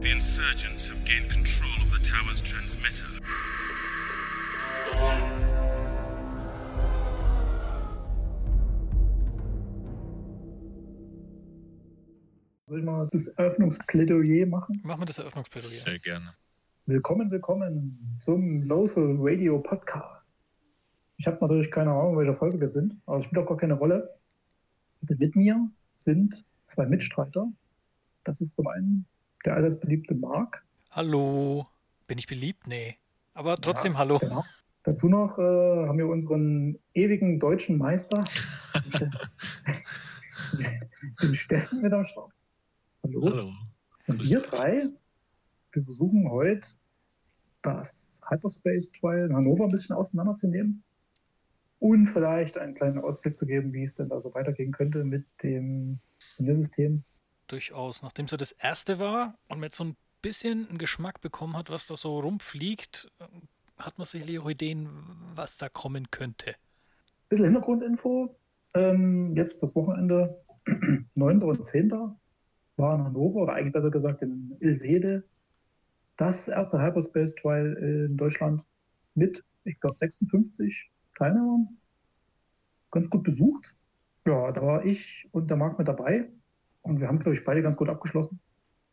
The insurgents have gained control of the tower's transmitter. Soll ich mal das Eröffnungsplädoyer machen? Machen wir das Eröffnungsplädoyer. Sehr gerne. Willkommen, willkommen zum Lothal Radio Podcast. Ich habe natürlich keine Ahnung, welche Folge wir sind, aber es spielt auch gar keine Rolle. Mit mir sind zwei Mitstreiter. Das ist zum einen der allseits beliebte Marc. Hallo. Bin ich beliebt? Nee. Aber trotzdem Ja, hallo. Genau. Dazu noch äh, haben wir unseren ewigen deutschen Meister, den Ste- den Steffen mit am Start. Hallo. Hallo. Und wir drei, wir versuchen heute das Hyperspace Trial in Hannover ein bisschen auseinanderzunehmen und vielleicht einen kleinen Ausblick zu geben, wie es denn da so weitergehen könnte mit dem Turniersystem. Durchaus. Nachdem es ja das erste war und man jetzt so ein bisschen einen Geschmack bekommen hat, was da so rumfliegt, hat man sicherlich auch Ideen, was da kommen könnte. bisschen Hintergrundinfo. Ähm, jetzt das Wochenende, 9. und 10. war in Hannover, oder eigentlich besser gesagt in Ilsede, das erste Hyperspace Trial in Deutschland mit, ich glaube, 56 Teilnehmern. Ganz gut besucht. Ja, da war ich und der Marc mit dabei. Und wir haben, glaube ich, beide ganz gut abgeschlossen.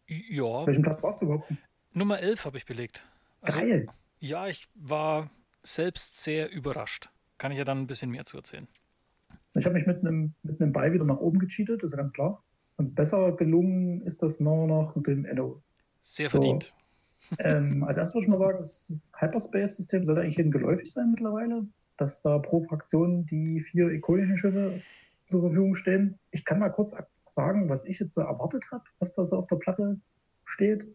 Ja, Welchen Platz warst du überhaupt? Nummer 11 habe ich belegt. Also, Geil. ja, ich war selbst sehr überrascht. Kann ich ja dann ein bisschen mehr zu erzählen. Ich habe mich mit einem, mit einem Ball wieder nach oben gecheatet, ist ja ganz klar. Und besser gelungen ist das nur noch mit dem Enno. Sehr So. verdient. Ähm, als erstes würde ich mal sagen, das Hyperspace-System sollte eigentlich jedem geläufig sein mittlerweile, dass da pro Fraktion die vier ikonischen Schiffe zur Verfügung stehen. Ich kann mal kurz sagen, was ich jetzt erwartet habe, was da so auf der Platte steht.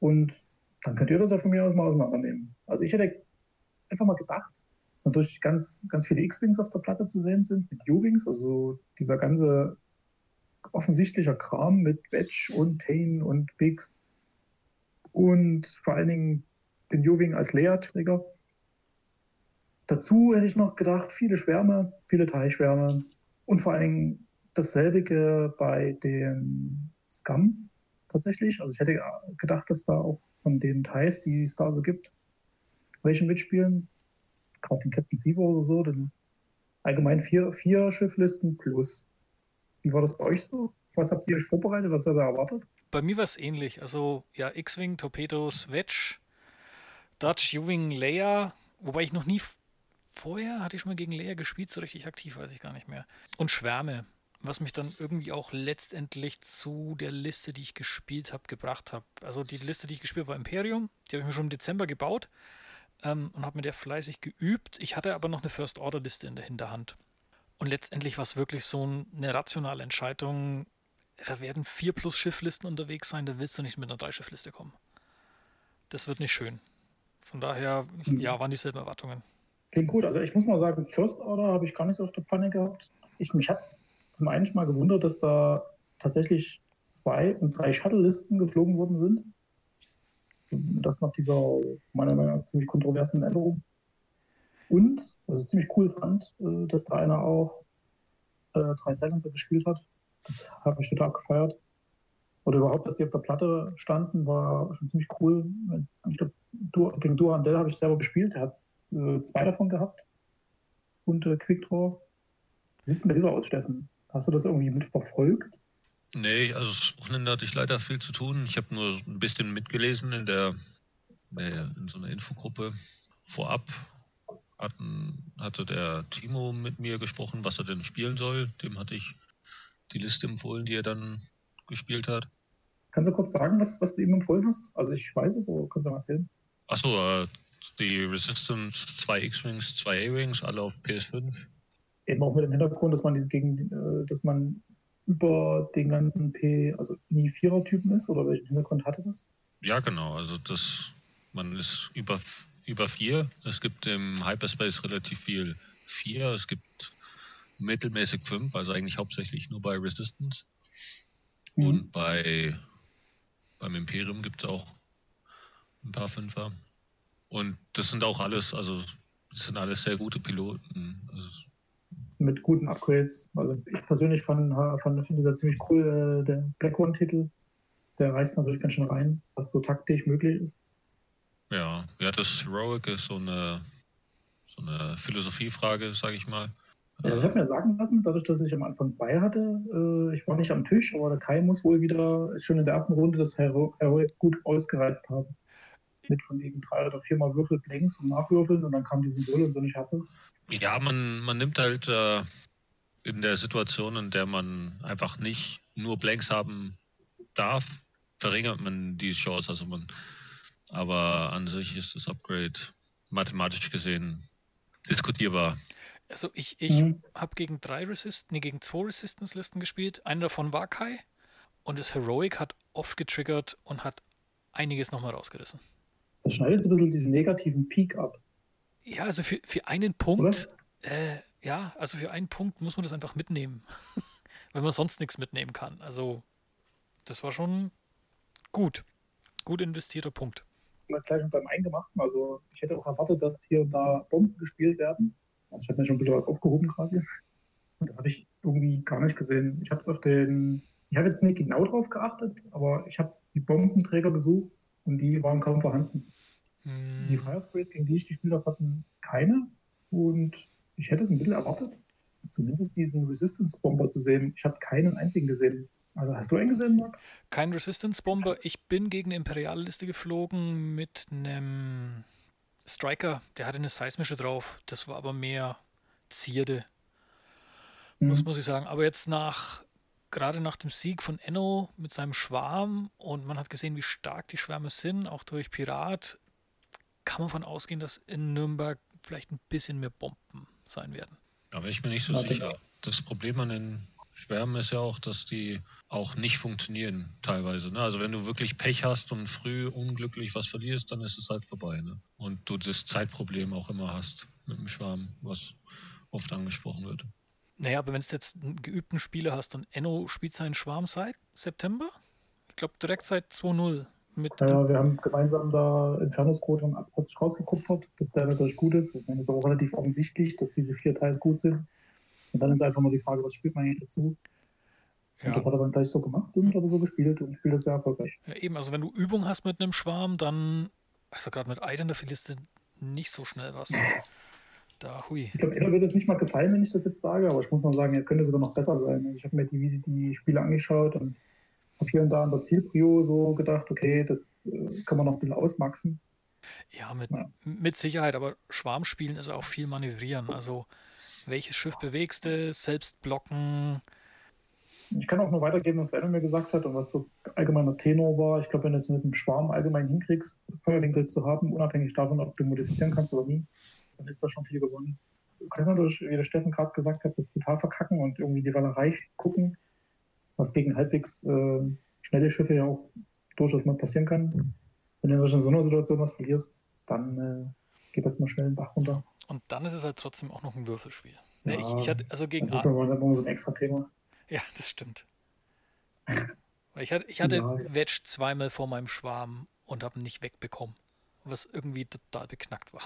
Und dann könnt ihr das ja von mir aus mal auseinandernehmen. Also ich hätte einfach mal gedacht, dass natürlich ganz, ganz viele X-Wings auf der Platte zu sehen sind, mit U-Wings, also dieser ganze offensichtlicher Kram mit Wedge und Tane und Biggs und vor allen Dingen den U-Wing als Leerträger. Dazu hätte ich noch gedacht, viele Schwärme, viele Teilschwärme und vor allen Dingen dasselbe bei dem Scum tatsächlich. Also ich hätte gedacht, dass da auch von den Teils, die es da so gibt, welche mitspielen. Gerade den Captain Sivo oder so, dann allgemein vier, vier Schifflisten plus. Wie war das bei euch so? Was habt ihr euch vorbereitet? Was habt ihr erwartet? Bei mir war es ähnlich. Also, ja, X-Wing, Torpedos, Wedge, Dutch, U-Wing, Leia. Wobei ich noch nie vorher hatte ich schon mal gegen Leia gespielt, so richtig aktiv, weiß ich gar nicht mehr. Und Schwärme, was mich dann irgendwie auch letztendlich zu der Liste, die ich gespielt habe, gebracht habe. Also die Liste, die ich gespielt habe, war Imperium. Die habe ich mir schon im Dezember gebaut ähm, und habe mit der fleißig geübt. Ich hatte aber noch eine First-Order-Liste in der Hinterhand. Und letztendlich war es wirklich so ein- eine rationale Entscheidung, da werden vier plus Schifflisten unterwegs sein, da willst du nicht mit einer Drei-Schiffliste kommen. Das wird nicht schön. Von daher, Mhm. ja, waren dieselben Erwartungen. Klingt gut. Also ich muss mal sagen, First Order habe ich gar nicht so auf der Pfanne gehabt. Ich, mich hat es zum einen schon mal gewundert, dass da tatsächlich zwei und drei Shuttle-Listen geflogen worden sind. Das nach dieser, meiner Meinung nach, ziemlich kontroversen Änderung. Und, was ich ziemlich cool fand, äh, dass da einer auch äh, drei Silencer gespielt hat. Das habe ich total gefeiert. Oder überhaupt, dass die auf der Platte standen, war schon ziemlich cool. Ich glaube, gegen Durandel habe ich selber gespielt. Er hat äh, zwei davon gehabt. Und äh, Quickdraw. Wie sieht es mit dieser aus, Steffen? Hast du das irgendwie mitverfolgt? Nee, also das Wochenende hatte ich leider viel zu tun. Ich habe nur ein bisschen mitgelesen in der in so einer Infogruppe vorab. Hatten, hatte der Timo mit mir gesprochen, was er denn spielen soll. Dem hatte ich die Liste empfohlen, die er dann gespielt hat. Kannst du kurz sagen, was, was du ihm empfohlen hast? Also ich weiß es, aber kannst du mal erzählen? Achso, äh, die Resistance, zwei X-Wings, zwei A-Wings, alle auf PS5. Eben auch mit dem Hintergrund, dass man diese gegen, äh, dass man über den ganzen P, also nie Vierer-Typen ist, oder welchen Hintergrund hatte das? Ja, genau. Also das, man ist über, über vier. Es gibt im Hyperspace relativ viel vier. Es gibt mittelmäßig fünf, also eigentlich hauptsächlich nur bei Resistance. Mhm. Und bei beim Imperium gibt es auch ein paar Fünfer. Und das sind auch alles, also das sind alles sehr gute Piloten. Also, mit guten Upgrades. Also ich persönlich fand, fand finde das ziemlich cool, äh, der Black One-Titel. der reißt natürlich ganz schön rein, was so taktisch möglich ist. Ja, ja, das Heroic ist so eine, so eine Philosophiefrage, sage ich mal. Ja, das hat mir sagen lassen, dadurch, dass ich am Anfang bei hatte, äh, ich war nicht am Tisch, aber der Kai muss wohl wieder schon in der ersten Runde das Hero Heroic gut ausgereizt haben. Mit von wegen drei oder viermal würfelt längs und nachwürfeln und dann kam die Symbole und so nicht Herze. Ja, man, man nimmt halt äh, in der Situation, in der man einfach nicht nur Blanks haben darf, verringert man die Chance. Also man, aber an sich ist das Upgrade mathematisch gesehen diskutierbar. Also ich, ich Mhm. habe gegen drei Resist, nee, gegen zwei Resistance-Listen gespielt. Eine davon war Kai. Und das Heroic hat oft getriggert und hat einiges nochmal rausgerissen. Das schneidet so ein bisschen diesen negativen Peak ab. Ja, also für, für einen Punkt, äh, ja, also für einen Punkt muss man das einfach mitnehmen. Wenn man sonst nichts mitnehmen kann. Also, das war schon gut. Gut investierter Punkt. Gleich schon beim Eingemachten. Also ich hätte auch erwartet, dass hier und da Bomben gespielt werden. Also ich habe mir schon ein bisschen was aufgehoben quasi. Und das habe ich irgendwie gar nicht gesehen. Ich habe es auf den, ich habe jetzt nicht genau drauf geachtet, aber ich habe die Bombenträger gesucht und die waren kaum vorhanden. Die Hm, Firesprays, gegen die ich gespielt habe, hatten keine. Und ich hätte es ein bisschen erwartet, zumindest diesen Resistance-Bomber zu sehen. Ich habe keinen einzigen gesehen. Also hast du einen gesehen, Marc? Kein Resistance-Bomber. Ich bin gegen eine Imperialliste geflogen mit einem Striker. Der hatte eine seismische drauf. Das war aber mehr Zierde. muss, muss ich sagen. Aber jetzt nach, gerade nach dem Sieg von Enno mit seinem Schwarm und man hat gesehen, wie stark die Schwärme sind, auch durch Pirat, kann man davon ausgehen, dass in Nürnberg vielleicht ein bisschen mehr Bomben sein werden. Da bin ich mir nicht so Ja, sicher. Das Problem an den Schwärmen ist ja auch, dass die auch nicht funktionieren teilweise. Ne? Also wenn du wirklich Pech hast und früh unglücklich was verlierst, dann ist es halt vorbei. Ne? Und du das Zeitproblem auch immer hast mit dem Schwarm, was oft angesprochen wird. Naja, aber wenn du jetzt einen geübten Spieler hast und Enno spielt seinen Schwarm seit September, ich glaube direkt seit 2-0 mit Ja, wir haben gemeinsam da Inferno-Scrot und Abplatz rausgekupfert, dass der natürlich gut ist. Das ist auch relativ offensichtlich, dass diese vier Teils gut sind. Und dann ist einfach nur die Frage, was spielt man eigentlich dazu? ja, Und das hat er dann gleich so gemacht und hat er so gespielt und spielt das sehr erfolgreich. ja, eben, also wenn du Übung hast mit einem Schwarm, dann, also gerade mit Eidern, da verlierst du nicht so schnell was. Da, hui. Ich glaube, Ella würde es nicht mal gefallen, wenn ich das jetzt sage, aber ich muss mal sagen, er könnte sogar noch besser sein. Also ich habe mir die, die Spiele angeschaut und hier und da an der Zielprio so gedacht, okay, das äh, kann man noch ein bisschen ausmaxen. Ja, mit, Ja. mit Sicherheit, aber Schwarmspielen ist auch viel manövrieren. Also, welches Schiff bewegst du, selbst blocken. Ich kann auch nur weitergeben, was der mir gesagt hat und was so allgemeiner Tenor war. Ich glaube, wenn du es mit dem Schwarm allgemein hinkriegst, Feuerwinkel zu haben, unabhängig davon, ob du modifizieren kannst oder nie, dann ist da schon viel gewonnen. Du kannst natürlich, wie der Steffen gerade gesagt hat, das total verkacken und irgendwie die Wallerei gucken, was gegen halbwegs äh, schnelle Schiffe ja auch durchaus mal passieren kann. Wenn du in so einer Situation was verlierst, dann äh, geht das mal schnell den Bach runter. Und dann ist es halt trotzdem auch noch ein Würfelspiel. Ne, Ja, ich, ich hatte, also gegen Das ist aber immer so ein extra Thema. Ja, das stimmt. Ich hatte, ich hatte Ja. Wedge zweimal vor meinem Schwarm und habe ihn nicht wegbekommen. Was irgendwie total beknackt war.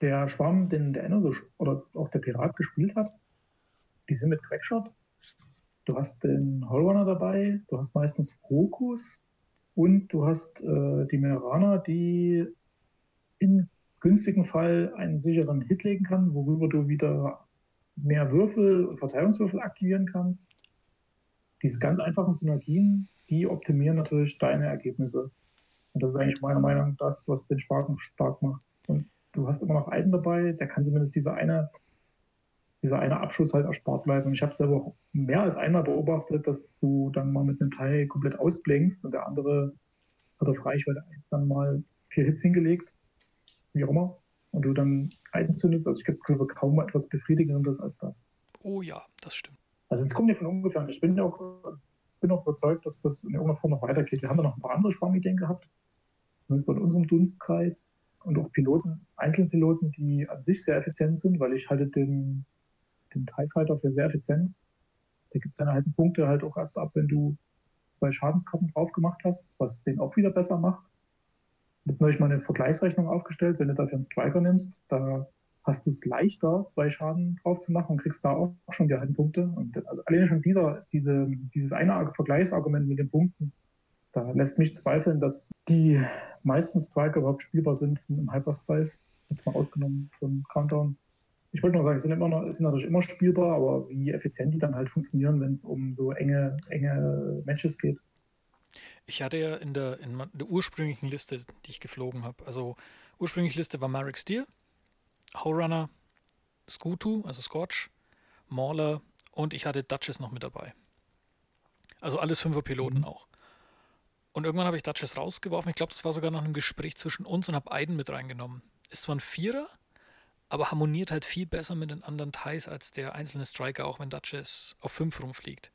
der Schwarm, den der Enno oder auch der Pirat gespielt hat, die sind mit Quackshot. Du hast den Hollrunner dabei, du hast meistens Fokus und du hast äh, die Mineraner, die im günstigen Fall einen sicheren Hit legen kann, worüber du wieder mehr Würfel Verteilungswürfel aktivieren kannst. Diese ganz einfachen Synergien, die optimieren natürlich deine Ergebnisse. Und das ist eigentlich meiner Meinung nach das, was den Schwarm stark macht. Und du hast immer noch einen dabei, der kann zumindest diese eine, dieser eine Abschuss halt erspart bleiben. Und ich habe selber auch mehr als einmal beobachtet, dass du dann mal mit einem Teil komplett ausblinkst und der andere hat auf Reichweite dann mal vier Hits hingelegt, wie auch immer, und du dann einzündest. Also ich glaube kaum etwas befriedigendes als das. Oh ja, das stimmt. Also es kommt ja von ungefähr. Ich bin ja auch, bin auch überzeugt, dass das in irgendeiner Form noch weitergeht. Wir haben da noch ein paar andere Schwarmideen gehabt, zumindest bei unserem Dunstkreis und auch Piloten, Einzelpiloten, die an sich sehr effizient sind, weil ich halte den, den TIE Fighter für sehr effizient. Da gibt seine halben Punkte halt auch erst ab, wenn du zwei Schadenskarten drauf gemacht hast, was den auch wieder besser macht. Ich habe neulich mal eine Vergleichsrechnung aufgestellt, wenn du dafür einen Striker nimmst, da hast du es leichter, zwei Schaden drauf zu machen und kriegst da auch schon die halben Punkte. Und also alleine schon dieser, diese, dieses eine Vergleichsargument mit den Punkten da lässt mich zweifeln, dass die meisten Striker überhaupt spielbar sind im Hyperspace. Jetzt mal ausgenommen von Countdown. Ich wollte nur sagen, sind, immer noch, sind natürlich immer spielbar, aber wie effizient die dann halt funktionieren, wenn es um so enge, enge Matches geht. Ich hatte ja in der, in der ursprünglichen Liste, die ich geflogen habe, also ursprüngliche Liste war Marek Steele, Howrunner, Skutu, also Scotch, Mauler und ich hatte Duchess noch mit dabei. Also alles fünfer Piloten mhm. auch. Und irgendwann habe ich Duchess rausgeworfen. Ich glaube, das war sogar noch ein Gespräch zwischen uns und habe Aiden mit reingenommen. Ist zwar ein Vierer, aber harmoniert halt viel besser mit den anderen Ties als der einzelne Striker, auch wenn Duchess auf 5 rumfliegt.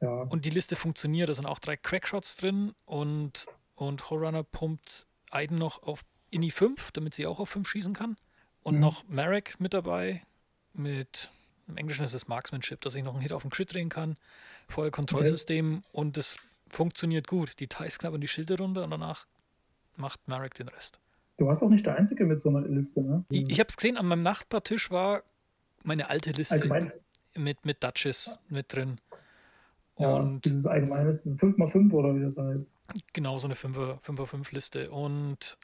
Ja. Und die Liste funktioniert. Da sind auch drei Crackshots drin und, und Horunner pumpt Aiden noch auf Inni 5, damit sie auch auf 5 schießen kann. Und mhm. noch Marek mit dabei, mit im Englischen ist es Marksmanship, dass ich noch einen Hit auf den Crit drehen kann. Vorher Kontrollsystem okay. und das funktioniert gut. Die Ties knabbern die Schilde runter und danach macht Marek den Rest. Du warst auch nicht der Einzige mit so einer Liste, ne? Ich, ich habe es gesehen, an meinem Nachbartisch war meine alte Liste Allgemein. mit, mit Duchess mit drin. Ja, und dieses allgemeines 5x5 oder wie das heißt. Genau, so eine 5x5-Liste. Und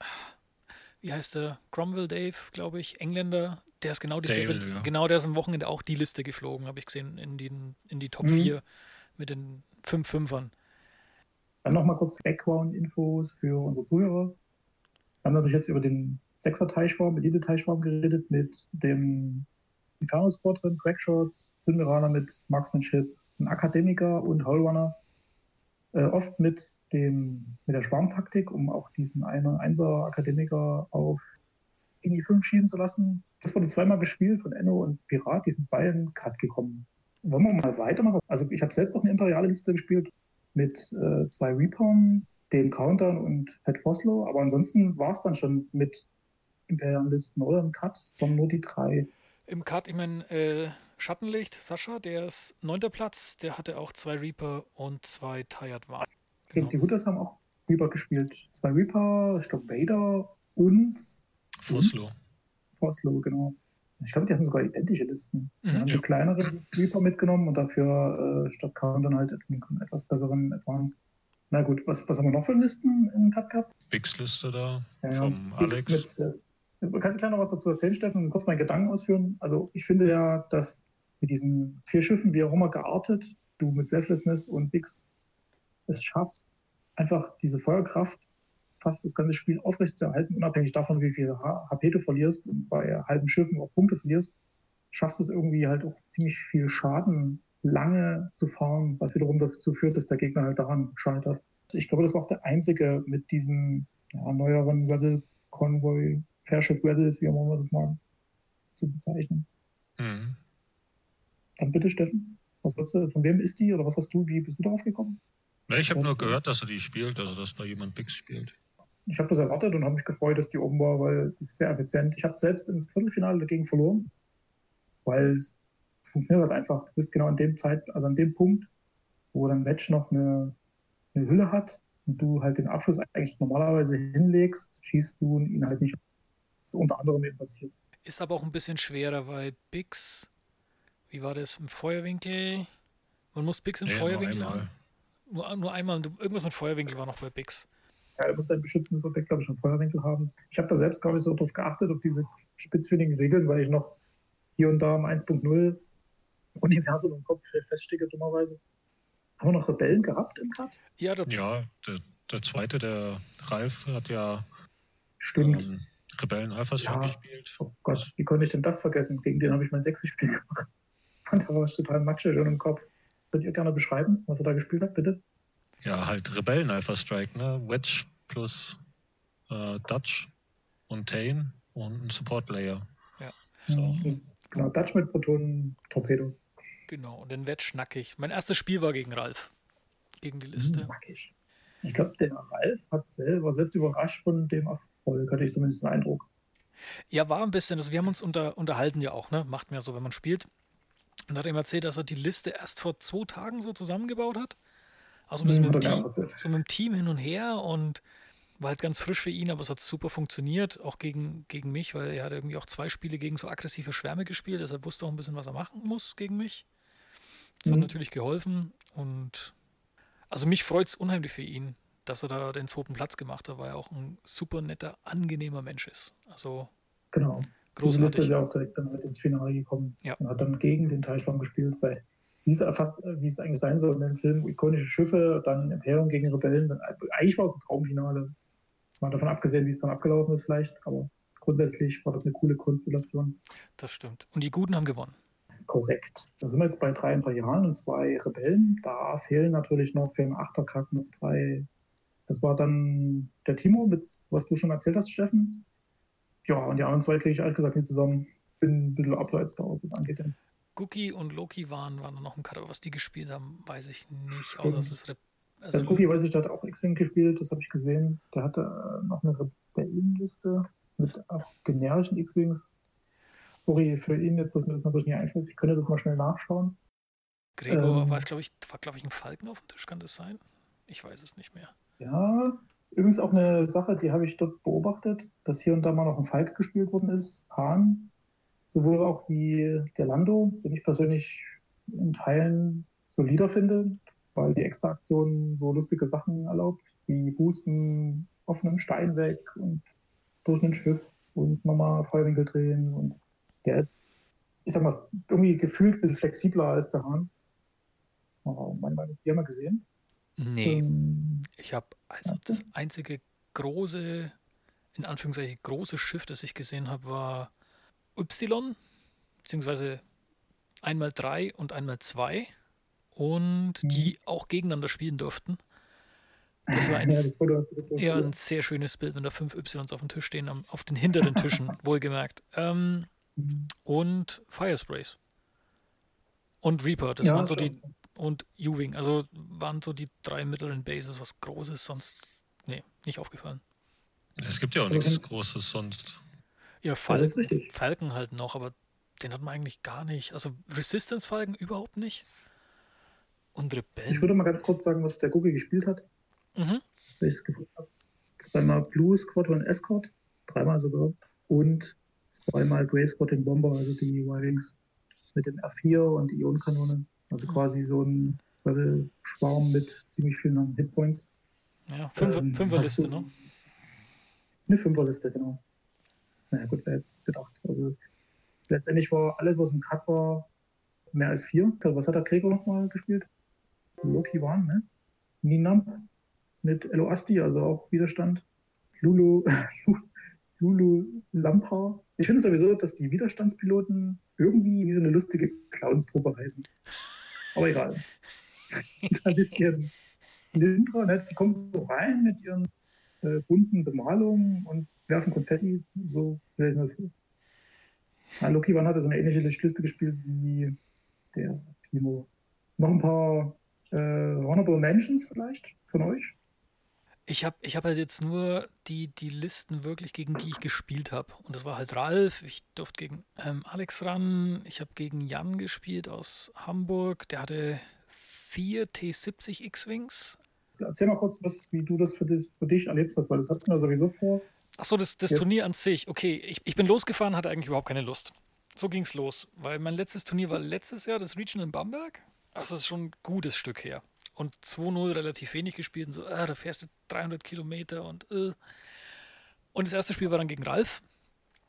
wie heißt der? Cromwell Dave, glaube ich, Engländer. Der ist genau dieselbe, Dale, ja. genau, der ist am Wochenende auch die Liste geflogen, habe ich gesehen, in, den, in die Top mhm. 4 mit den 5 Fünfern. Dann nochmal kurz Background-Infos für unsere Zuhörer. Wir haben natürlich jetzt über den Sechser-Teichschwarm, Elite-Teichschwarm geredet mit dem Inferno Squadron, Crackshots, Sinmiraner mit Marksmanship, ein Akademiker und Hallrunner. Äh, oft mit, dem, mit der Schwarmtaktik, um auch diesen einen Einser-Akademiker auf Inni 5 schießen zu lassen. Das wurde zweimal gespielt von Enno und Pirat, die sind beiden Cut gekommen. Wollen wir mal weitermachen? Also ich habe selbst noch eine imperiale Liste gespielt mit äh, zwei Reapern, den Countern und Pat Foslo, aber ansonsten war es dann schon mit imperialen Listen oder im Cut von nur die drei. Im Cut, ich meine, äh, Schattenlicht, Sascha, der ist neunter Platz, der hatte auch zwei Reaper und zwei Tired War. Genau. Die Hooters haben auch Reaper gespielt. Zwei Reaper, ich glaube Vader und Foslo. Foslo, genau. Ich glaube, die hatten sogar identische Listen. Die mhm, haben ja. die kleineren Reaper mitgenommen und dafür äh, statt Count dann halt einen etwas besseren Advanced. Na gut, was, was haben wir noch für Listen im Cut gehabt? Bigs Liste da ja, ja. vom Alex. Mit, äh, kannst du gleich noch was dazu erzählen, Steffen, und kurz meinen Gedanken ausführen? Also ich finde ja, dass mit diesen vier Schiffen, wie auch immer geartet, du mit Selflessness und Bigs es schaffst, einfach diese Feuerkraft fast das ganze Spiel aufrecht zu erhalten, unabhängig davon, wie viel HP du verlierst und bei halben Schiffen auch Punkte verlierst, schaffst du es irgendwie halt auch ziemlich viel Schaden lange zu fahren, was wiederum dazu führt, dass der Gegner halt daran scheitert. Ich glaube, das war auch der einzige mit diesen ja, neueren Rebel Convoy, Fairship Rebels, wie auch immer das mal zu bezeichnen. Mhm. Dann bitte, Steffen, was du, von wem ist die oder was hast du, wie bist du darauf gekommen? Ja, ich habe nur gehört, dass er die spielt, also dass da jemand Bix spielt ich habe das erwartet und habe mich gefreut, dass die oben war, weil es ist sehr effizient. Ich habe selbst im Viertelfinale dagegen verloren, weil es, es, funktioniert halt einfach. Du bist genau an dem Zeit, also an dem Punkt, wo dann Wedge noch eine, eine Hülle hat und du halt den Abschluss eigentlich normalerweise hinlegst, schießt du ihn halt nicht. Das ist unter anderem eben passiert. Ist aber auch ein bisschen schwerer, weil Bix, wie war das im Feuerwinkel? Man muss Bix im ja, Feuerwinkel nur einmal. Nur, nur einmal. Irgendwas mit Feuerwinkel war noch bei Bix ja, er muss ein beschützendes Objekt, glaube ich, im Feuerwinkel haben. Ich habe da selbst gar nicht so drauf geachtet, auf diese spitzfindigen Regeln, weil ich noch hier und da im 1.0 Universum im Kopf feststecke, dummerweise. Haben wir noch Rebellen gehabt im Cut? Ja, ja der, der, zweite, der Ralf, hat ja Stimmt. Ähm, Rebellen Alpha ja. gespielt. Oh Gott, wie konnte ich denn das vergessen? Gegen den habe ich mein sechstes Spiel gemacht. Und da war ich total matschig schon im Kopf. Könnt ihr gerne beschreiben, was er da gespielt hat, bitte? Ja, halt Rebellen Alpha Strike, ne? Wedge plus äh, Dutch und Tane und ein Support Layer. Ja. So. Genau, Dutch mit Protonen Torpedo. Genau, und den Wedge nackig. Mein erstes Spiel war gegen Ralf. Gegen die Liste. Nackig. Ich glaube, der Ralf hat selber selbst überrascht von dem Erfolg, hatte ich zumindest den Eindruck. Ja, war ein bisschen. Also wir haben uns unter, unterhalten ja auch, ne? Macht mir so, wenn man spielt. Und hat ihm erzählt, dass er die Liste erst vor zwei Tagen so zusammengebaut hat. Also ein bisschen mit dem, Team, so mit dem Team hin und her und war halt ganz frisch für ihn, aber es hat super funktioniert, auch gegen, gegen mich, weil er hat irgendwie auch zwei Spiele gegen so aggressive Schwärme gespielt, deshalb wusste auch ein bisschen, was er machen muss gegen mich. Das mhm. hat natürlich geholfen und Also mich freut es unheimlich für ihn, dass er da den zweiten Platz gemacht hat, weil er auch ein super netter, angenehmer Mensch ist. Also Genau. Diese Liste großartig. ist ja auch direkt dann mit ins Finale gekommen Ja. und hat dann gegen den Teichbaum gespielt. Sei, wie es fast, wie es eigentlich sein soll in dem Film, ikonische Schiffe, dann Imperium gegen Rebellen. Dann, eigentlich war es ein Traumfinale. Mal davon abgesehen, wie es dann abgelaufen ist vielleicht, aber grundsätzlich war das eine coole Konstellation. Das stimmt. Und die Guten haben gewonnen. Korrekt. Da sind wir jetzt bei drei Imperialen und zwei Rebellen. Da fehlen natürlich noch für den Achterkack noch drei. Das war dann der Timo, mit, was du schon erzählt hast, Steffen. Ja, und die anderen zwei kriege ich ehrlich gesagt nicht zusammen. Bin ein bisschen abseits da, was das angeht. Denn Guki und Loki waren, waren noch im Cut, aber was die gespielt haben, weiß ich nicht. Außer dass es also, der Cookie, weiß ich, der hat auch X-Wing gespielt, das habe ich gesehen. Der hatte äh, noch eine Rebellenliste mit auch generischen X-Wings. Sorry für ihn jetzt, dass mir das natürlich nicht einfällt. Ich könnte das mal schnell nachschauen. Gregor ähm, war es, glaube ich, war, glaube ich, ein Falken auf dem Tisch, kann das sein? Ich weiß es nicht mehr. Ja, übrigens auch eine Sache, die habe ich dort beobachtet, dass hier und da mal noch ein Falk gespielt worden ist. Hahn, sowohl auch wie der Lando, den ich persönlich in Teilen solider finde, weil die Extra-Aktion so lustige Sachen erlaubt, wie Boosten auf einem Stein weg und durch ein Schiff und nochmal Feuerwinkel drehen. Und der ist, ich sag mal, irgendwie gefühlt ein bisschen flexibler als der Hahn. Oh, Mann, die haben wir gesehen. Nee, Ähm, ich habe also das einzige große, in Anführungszeichen große Schiff, das ich gesehen habe, war Y, beziehungsweise einmal drei und einmal zwei und Mhm. die auch gegeneinander spielen durften. Das war ein, ja, das eher ein sehr schönes Bild, wenn da fünf Ys auf dem Tisch stehen, auf den hinteren Tischen, wohlgemerkt. Ähm. Und Firesprays. Und Reaper, das Ja, waren so die, schon. und U-Wing, also waren so die drei mittleren Bases, was Großes sonst, nee, nicht aufgefallen. Es gibt ja auch Aber nichts Großes sonst. Ja, das Falken, ist richtig. Falken halt noch, aber den hat man eigentlich gar nicht. Also Resistance-Falken überhaupt nicht. Und Ich Rebellen. würde mal ganz kurz sagen, was der Google gespielt hat, Mhm. weil ich es gefunden habe. Zweimal Blue Squadron Escort, dreimal sogar, und zweimal Grey Squadron Bomber, also die Y-Wings mit dem R4 und die Ionenkanone. Also Mhm. quasi so ein Rebel-Schwarm mit ziemlich vielen Hitpoints. Ja, Fünfer, Ähm, Fünferliste, ne? Eine Fünferliste, genau. Naja, gut, wer jetzt gedacht. Also letztendlich war alles, was im Cut war, mehr als vier. Was hat der Gregor nochmal gespielt? Loki Wan, ne? Ninamp mit Elo Asti, also auch Widerstand. Lulu, Lulu Lampa. Ich finde sowieso, dass die Widerstandspiloten irgendwie wie so eine lustige Clownstruppe heißen. Aber egal. Und ein bisschen Lindra, ne? die kommen so rein mit ihren äh, bunten Bemalungen und werfen Konfetti. So stell ich mir das vor. Ja, Loki Wan hatte so eine ähnliche Liste gespielt wie der Timo. Noch ein paar äh, Honorable Mentions vielleicht von euch? Ich habe ich hab halt jetzt nur die, die Listen wirklich, gegen die ich gespielt habe. Und das war halt Ralf, ich durfte gegen ähm, Alex ran, ich habe gegen Jan gespielt aus Hamburg, der hatte vier T70 X-Wings. Erzähl mal kurz, was, wie du das für, dich- für dich erlebt hast, weil das hatten wir sowieso vor. Achso, das, das Jetzt- Turnier an sich. Okay, ich, ich bin losgefahren, hatte eigentlich überhaupt keine Lust. So ging es los, weil mein letztes Turnier war letztes Jahr, das Regional in Bamberg. Also das ist schon ein gutes Stück her. Und 2-0 relativ wenig gespielt und so, ah, da fährst du 300 Kilometer und äh. Und das erste Spiel war dann gegen Ralf.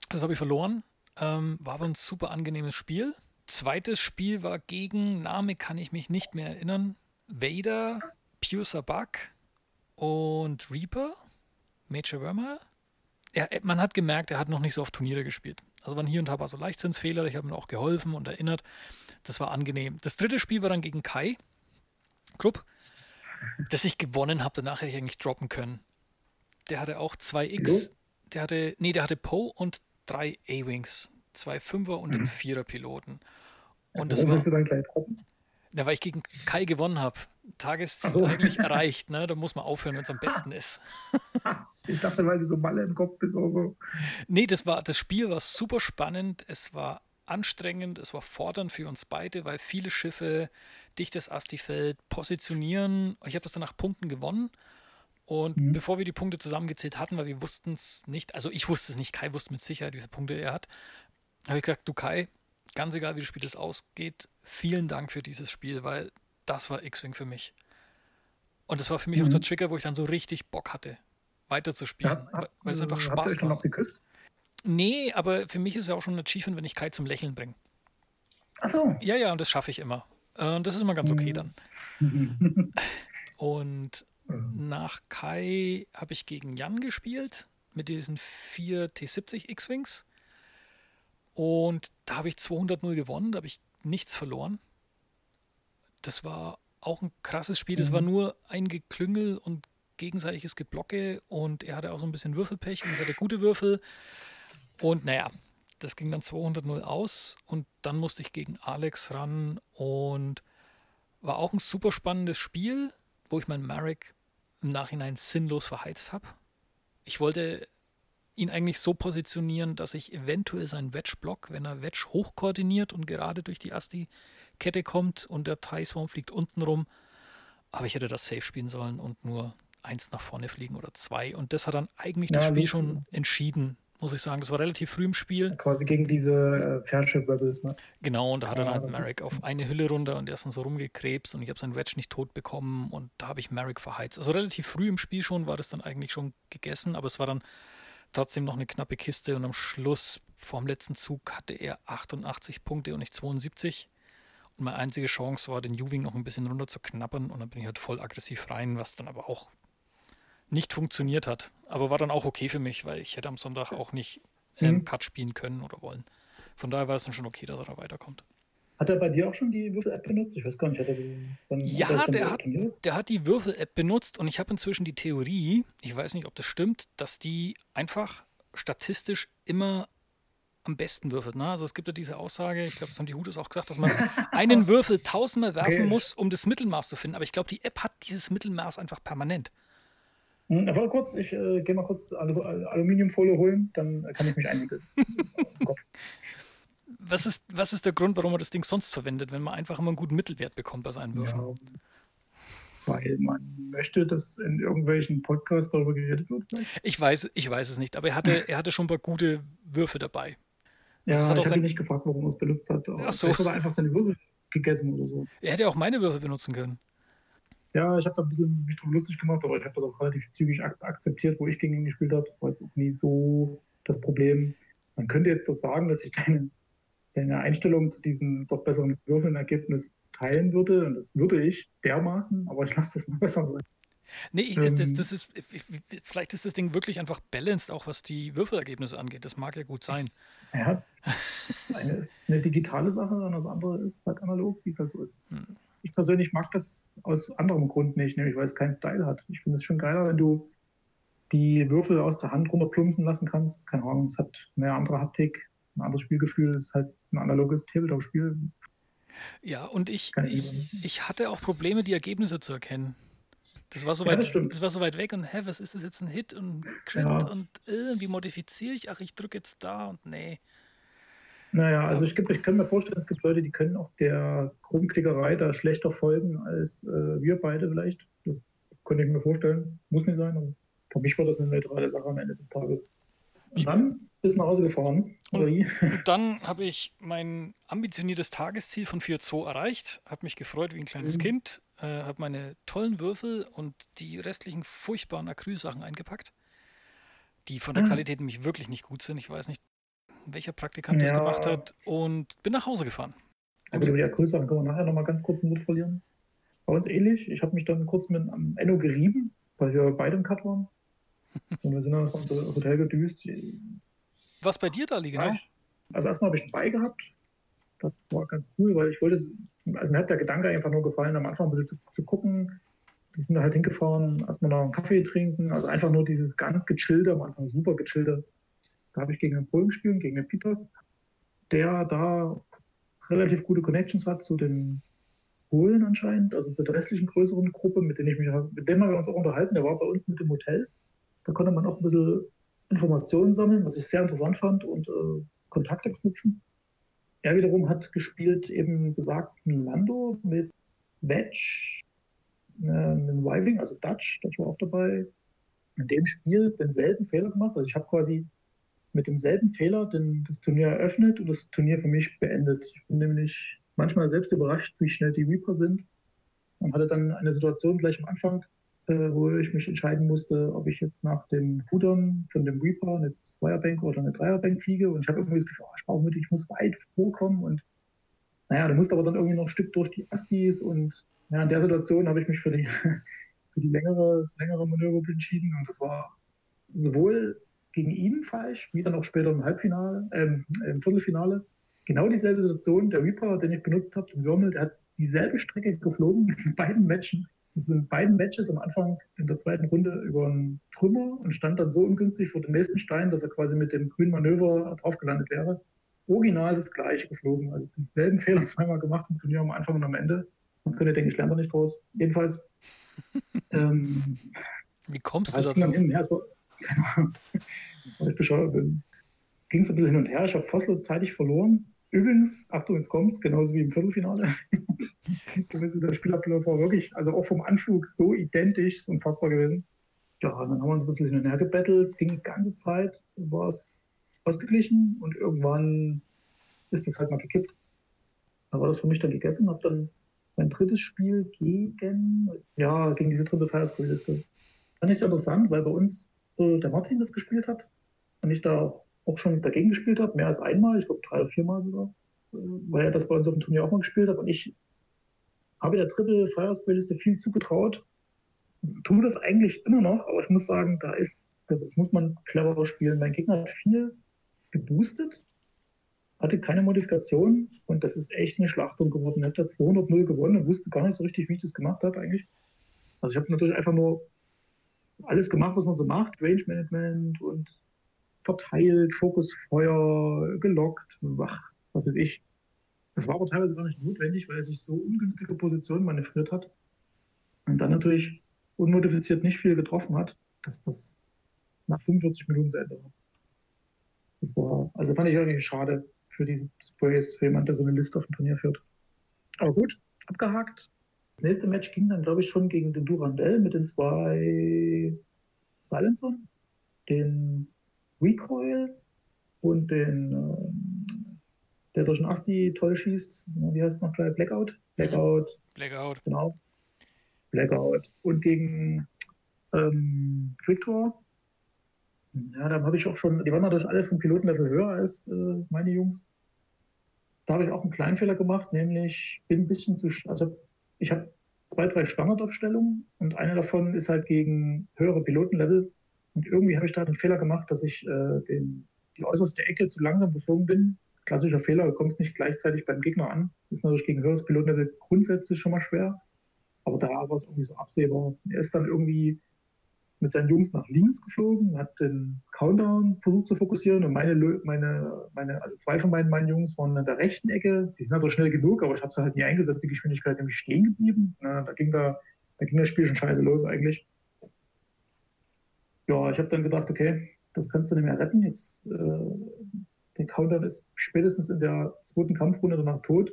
Das habe ich verloren. Ähm, war aber ein super angenehmes Spiel. Zweites Spiel war gegen, Name kann ich mich nicht mehr erinnern, Vader, Pure Sabak und Reaper, Major Wormhole. Er, man hat gemerkt, er hat noch nicht so oft Turniere gespielt. Also waren hier und da war so Leichtsinnsfehler, ich habe ihm auch geholfen und erinnert. Das war angenehm. Das dritte Spiel war dann gegen Kai Krupp, das ich gewonnen habe. Danach hätte ich eigentlich droppen können. Der hatte auch zwei X. Wieso? Der hatte, nee, der hatte Poe und drei A-Wings. Zwei Fünfer und Mhm. den Vierer-Piloten. Und das Warum war, du dann gleich droppen? ja, weil ich gegen Kai gewonnen habe. Tagesziel so. eigentlich erreicht. Ne? Da muss man aufhören, wenn es am besten ist. Ich dachte, weil du so Malle im Kopf bist oder so. Nee, das war, das Spiel war super spannend, es war anstrengend, es war fordernd für uns beide, weil viele Schiffe dichtes Astifeld positionieren. Ich habe das dann nach Punkten gewonnen. Und Mhm. bevor wir die Punkte zusammengezählt hatten, weil wir wussten es nicht, also ich wusste es nicht, Kai wusste mit Sicherheit, wie viele Punkte er hat, habe ich gesagt, du Kai, ganz egal wie das Spiel das ausgeht, vielen Dank für dieses Spiel, weil das war X-Wing für mich. Und das war für mich auch Mhm. der Trigger, wo ich dann so richtig Bock hatte, weiterzuspielen. Ja, weil- weil es einfach habt ihr Spaß euch dann macht. noch geküsst? Nee, aber für mich ist ja auch schon ein Achievement, wenn ich Kai zum Lächeln bringe. Achso. Ja, ja, und das schaffe ich immer. Äh, Und das ist immer ganz okay Mhm. dann. Und nach Kai habe ich gegen Jan gespielt mit diesen vier T70 X-Wings. Und da habe ich 200-0 gewonnen, da habe ich nichts verloren. Das war auch ein krasses Spiel. Das war Mhm. nur ein Geklüngel und gegenseitiges Geblocke. Und er hatte auch so ein bisschen Würfelpech und ich hatte gute Würfel. Und naja, das ging dann 200-0 aus. Und dann musste ich gegen Alex ran und war auch ein super spannendes Spiel, wo ich meinen Marek im Nachhinein sinnlos verheizt habe. Ich wollte ihn eigentlich so positionieren, dass ich eventuell seinen Wedge block, wenn er Wedge hochkoordiniert und gerade durch die Asti-Kette kommt und der TIE Swarm fliegt unten rum. Aber ich hätte das safe spielen sollen und nur eins nach vorne fliegen oder zwei. Und das hat dann eigentlich das Ja, Spiel Luke- schon entschieden, muss ich sagen. Das war relativ früh im Spiel. Quasi gegen diese äh, Fairship Rebels, ne? Genau, und da hat er Ja, dann das ist- Merrick auf eine Hülle runter und der ist dann so rumgekrebst und ich habe seinen Wedge nicht tot bekommen und da habe ich Merrick verheizt. Also relativ früh im Spiel schon war das dann eigentlich schon gegessen, aber es war dann trotzdem noch eine knappe Kiste und am Schluss, vorm letzten Zug, hatte er 88 Punkte und nicht 72. Und meine einzige Chance war, den Juving noch ein bisschen runter zu knappern und dann bin ich halt voll aggressiv rein, was dann aber auch nicht funktioniert hat. Aber war dann auch okay für mich, weil ich hätte am Sonntag auch nicht ähm, Mhm. Cut spielen können oder wollen. Von daher war es dann schon okay, dass er da weiterkommt. Hat er bei dir auch schon die Würfel-App benutzt? Ich weiß gar nicht, hat er dann, Ja, hat er der hat-? Der hat die Würfel-App benutzt und ich habe inzwischen die Theorie, ich weiß nicht, ob das stimmt, dass die einfach statistisch immer am besten würfelt. Ne? Also es gibt ja diese Aussage, ich glaube, das haben die Hutus auch gesagt, dass man einen Würfel tausendmal werfen Okay. muss, um das Mittelmaß zu finden. Aber ich glaube, die App hat dieses Mittelmaß einfach permanent. Hm, Aber kurz, ich äh, gehe mal kurz Alu Al- Aluminiumfolie holen, dann kann ich mich einwickeln. Oh. Was ist, was ist der Grund, warum man das Ding sonst verwendet, wenn man einfach immer einen guten Mittelwert bekommt bei seinen Würfeln? Ja, weil man möchte, dass in irgendwelchen Podcasts darüber geredet wird. Vielleicht. Ich weiß, ich weiß es nicht, aber er hatte, er hatte schon ein paar gute Würfe dabei. Ja, hat auch ich habe sein- nicht gefragt, warum er es benutzt hat. Ach so. Vielleicht hat er einfach seine Würfel gegessen oder so. Er hätte auch meine Würfel benutzen können. Ja, ich habe da ein bisschen mich drüber lustig gemacht, aber ich habe das auch relativ zügig ak akzeptiert, wo ich gegen ihn gespielt habe. Das war jetzt auch nie so das Problem. Man könnte jetzt das sagen, dass ich deine, deine Einstellung zu diesem doch besseren Würfelergebnis teilen würde. Und das würde ich dermaßen, aber ich lasse das mal besser sein. Nee, ich, das, Ähm. das ist, vielleicht ist das Ding wirklich einfach balanced, auch was die Würfelergebnisse angeht. Das mag ja gut sein. Ja, das eine ist eine digitale Sache und das andere ist halt analog, wie es halt so ist. Hm. Ich persönlich mag das aus anderem Grund nicht, nämlich weil es keinen Style hat. Ich finde es schon geiler, wenn du die Würfel aus der Hand runterplumpsen lassen kannst. Keine Ahnung, es hat eine andere Haptik, ein anderes Spielgefühl. Es ist halt ein analoges Tabletop-Spiel. Ja, und ich, ich nicht. ich hatte auch Probleme, die Ergebnisse zu erkennen. Das war so Ja, weit, das stimmt. das war so weit weg und hä, was ist das jetzt ein Hit und Crit Ja. und äh, wie modifiziere ich? Ach, ich drücke jetzt da und nee. Naja, also ich, ich kann mir vorstellen, es gibt Leute, die können auch der Rumklickerei da schlechter folgen als äh, wir beide vielleicht. Das könnte ich mir vorstellen. Muss nicht sein, aber für mich war das eine neutrale Sache am Ende des Tages. Und dann bist du nach Hause gefahren. Wie? Und dann habe ich mein ambitioniertes Tagesziel von 4-2 erreicht, habe mich gefreut wie ein kleines Mhm. Kind, äh, habe meine tollen Würfel und die restlichen furchtbaren Acrylsachen eingepackt, die von der Ah. Qualität nämlich wirklich nicht gut sind. Ich weiß nicht, welcher Praktikant das Ja. gemacht hat und bin nach Hause gefahren. Aber über die Acrylsachen können wir nachher nochmal ganz kurz einen Wort verlieren. Bei uns ähnlich. Ich habe mich dann kurz mit am Enno gerieben, weil wir beide im Cut waren. Und wir sind dann ins unser Hotel gedüst. Was bei dir, Dali, genau? Also erstmal habe ich einen Bei gehabt. Das war ganz cool, weil ich wollte es, also mir hat der Gedanke einfach nur gefallen, am Anfang ein bisschen zu, zu gucken. Wir sind da halt hingefahren, erstmal noch einen Kaffee trinken, also einfach nur dieses ganz gechillte, am Anfang super gechillte. Da habe ich gegen den Polen gespielt, gegen den Peter, der da relativ gute Connections hat zu den Polen anscheinend, also zur restlichen größeren Gruppe, mit denen ich mich, mit dem wir uns auch unterhalten. Der war bei uns mit dem Hotel. Da konnte man auch ein bisschen Informationen sammeln, was ich sehr interessant fand und äh, Kontakte knüpfen. Er wiederum hat gespielt eben besagten Lando mit Wedge, äh, einem Wiving, also Dutch, Dutch war auch dabei. In dem Spiel denselben Fehler gemacht. Also ich habe quasi mit demselben Fehler den, das Turnier eröffnet und das Turnier für mich beendet. Ich bin nämlich manchmal selbst überrascht, wie schnell die Reaper sind. Und hatte dann eine Situation gleich am Anfang, äh, wo ich mich entscheiden musste, ob ich jetzt nach dem Rudern von dem Reaper eine Zweierbank oder eine Dreierbank fliege. Und ich habe irgendwie das Gefühl, oh, ich brauche mit, ich muss weit vorkommen. Und naja, du musst aber dann irgendwie noch ein Stück durch die Astis. Und ja, in der Situation habe ich mich für die, für die längere, das längere Manöver entschieden. Und das war sowohl gegen ihn falsch, wie dann auch später im Halbfinale, ähm, im Viertelfinale. Genau dieselbe Situation. Der Reaper, den ich benutzt habe, den Würmel, der hat dieselbe Strecke geflogen in beiden Matchen. Also in beiden Matches am Anfang in der zweiten Runde über einen Trümmer und stand dann so ungünstig vor dem nächsten Stein, dass er quasi mit dem grünen Manöver drauf gelandet wäre. Original das gleiche geflogen. Also dieselben Fehler zweimal gemacht im Turnier am Anfang und am Ende. Man könnte denken, ich lerne da nicht draus. Jedenfalls. ähm, Wie kommst du da drauf? Es keine Ahnung, weil ich bescheuert bin. Ging es ein bisschen hin und her. Ich habe Foslo zeitig verloren. Übrigens, Achtung, jetzt kommt's, genauso wie im Viertelfinale. der Spielablauf war wirklich, also auch vom Anflug so identisch, ist unfassbar gewesen. Ja, dann haben wir uns ein bisschen hin und her gebettelt. Es ging die ganze Zeit, war es ausgeglichen und irgendwann ist das halt mal gekippt. Da war das für mich dann gegessen, habe dann mein drittes Spiel gegen, ja, gegen diese dritte Feierspielliste. Fand ich interessant, weil bei uns der Martin das gespielt hat und ich da auch schon dagegen gespielt habe, mehr als einmal, ich glaube drei oder viermal sogar, äh, weil er das bei uns auf dem Turnier auch mal gespielt hat. Und ich habe der Triple Freiheitsplayerliste viel zugetraut, tue das eigentlich immer noch, aber ich muss sagen, da ist, das muss man cleverer spielen. Mein Gegner hat viel geboostet, hatte keine Modifikation und das ist echt eine Schlachtung geworden. Er hat da 200-0 gewonnen und wusste gar nicht so richtig, wie ich das gemacht habe eigentlich. Also ich habe natürlich einfach nur alles gemacht, was man so macht, Range Management und verteilt, Fokusfeuer, gelockt, wach, was weiß ich. Das war aber teilweise gar nicht notwendig, weil er sich so ungünstige Positionen manövriert hat und dann natürlich unmodifiziert nicht viel getroffen hat, dass das nach 45 Minuten zu Ende war. Das war, also fand ich irgendwie schade für diese Sprays, für jemanden, der so eine Liste auf dem Turnier führt. Aber gut, abgehakt. Das nächste Match ging dann, glaube ich, schon gegen den Durandell mit den zwei Silencern, den Recoil und den, äh, der durch den Asti toll schießt. Wie heißt es noch gleich? Blackout? Blackout. Blackout. Genau. Blackout. Und gegen ähm, Victor. Ja, da habe ich auch schon, die waren natürlich alle vom Pilotenlevel höher als äh, meine Jungs. Da habe ich auch einen kleinen Fehler gemacht, nämlich bin ein bisschen zu, also ich habe zwei, drei Standardaufstellungen und eine davon ist halt gegen höhere Pilotenlevel und irgendwie habe ich da einen Fehler gemacht, dass ich äh, den, die äußerste Ecke zu langsam geflogen bin. Klassischer Fehler, du kommst nicht gleichzeitig beim Gegner an. Ist natürlich gegen höheres Pilotenlevel grundsätzlich schon mal schwer. Aber da war es irgendwie so absehbar. Er ist dann irgendwie mit seinen Jungs nach links geflogen, hat den Countdown versucht zu fokussieren und meine, meine, meine also zwei von meinen, meinen Jungs waren an der rechten Ecke. Die sind halt schnell genug, aber ich habe sie halt nie eingesetzt, die Geschwindigkeit nämlich stehen geblieben. Na, da ging da, da ging das Spiel schon scheiße los eigentlich ja, ich habe dann gedacht, okay, das kannst du nicht mehr retten. Jetzt, äh, der Countdown ist spätestens in der zweiten Kampfrunde danach tot.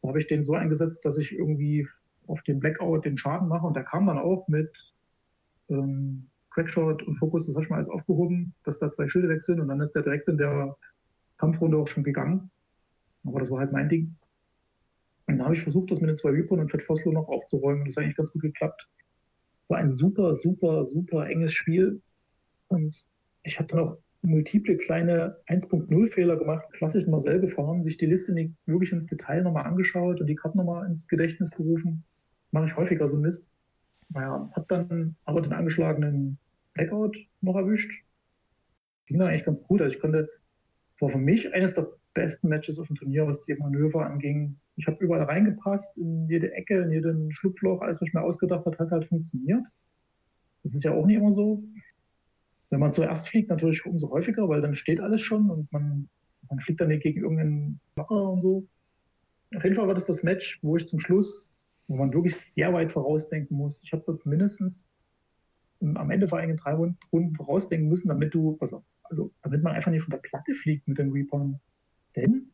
Da habe ich den so eingesetzt, dass ich irgendwie auf den Blackout den Schaden mache. Und der kam dann auch mit ähm, Crackshot und Fokus, das habe ich mal alles aufgehoben, dass da zwei Schilde weg sind. Und dann ist der direkt in der Kampfrunde auch schon gegangen. Aber das war halt mein Ding. Und dann habe ich versucht, das mit den zwei Reapern und Fett Foslo noch aufzuräumen. Das hat eigentlich ganz gut geklappt war ein super, super, super enges Spiel. Und ich habe dann auch multiple kleine 1.0 Fehler gemacht, klassisch Marcel gefahren, sich die Liste nicht wirklich ins Detail nochmal angeschaut und die Karten nochmal ins Gedächtnis gerufen. Mache ich häufiger so Mist. Naja, habe dann aber den angeschlagenen Blackout noch erwischt. Ging dann eigentlich ganz gut. Also ich konnte, war für mich eines der besten Matches auf dem Turnier, was die Manöver anging. Ich habe überall reingepasst, in jede Ecke, in jeden Schlupfloch, alles, was ich mir ausgedacht habe, hat halt funktioniert. Das ist ja auch nicht immer so. Wenn man zuerst fliegt, natürlich umso häufiger, weil dann steht alles schon und man, man fliegt dann nicht gegen irgendeinen Locker und so. Auf jeden Fall war das das Match, wo ich zum Schluss, wo man wirklich sehr weit vorausdenken muss. Ich habe dort mindestens am Ende vor allem drei Runden vorausdenken müssen, damit du, also, also damit man einfach nicht von der Platte fliegt mit den Reapern. Denn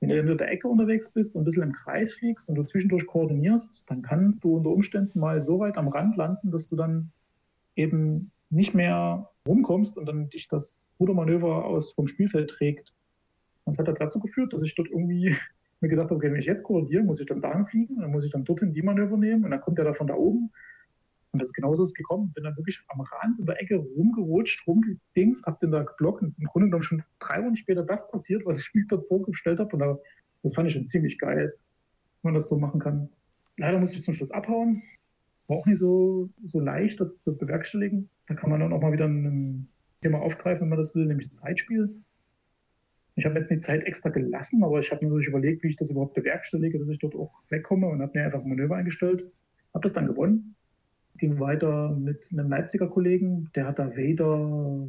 wenn du in der Ecke unterwegs bist und ein bisschen im Kreis fliegst und du zwischendurch koordinierst, dann kannst du unter Umständen mal so weit am Rand landen, dass du dann eben nicht mehr rumkommst und dann dich das Rudermanöver aus vom Spielfeld trägt. Und es hat dazu geführt, dass ich dort irgendwie mir gedacht okay, wenn ich jetzt koordiniere, muss ich dann dahin fliegen, dann muss ich dann dorthin die Manöver nehmen und dann kommt er da von da oben. Und das ist genauso ist gekommen. Bin dann wirklich am Rand in der Ecke rumgerutscht, rumgedingst, hab den da geblockt. Und es ist im Grunde genommen schon drei Wochen später das passiert, was ich mir dort vorgestellt habe. Und da, das fand ich schon ziemlich geil, wenn man das so machen kann. Leider musste ich zum Schluss abhauen. War auch nicht so, so leicht, das zu bewerkstelligen. Da kann man dann auch mal wieder ein Thema aufgreifen, wenn man das will, nämlich ein Zeitspiel. Ich habe jetzt die Zeit extra gelassen, aber ich habe natürlich überlegt, wie ich das überhaupt bewerkstellige, dass ich dort auch wegkomme und habe mir einfach ein Manöver eingestellt. Habe das dann gewonnen. Ging weiter mit einem Leipziger Kollegen, der hat da Vader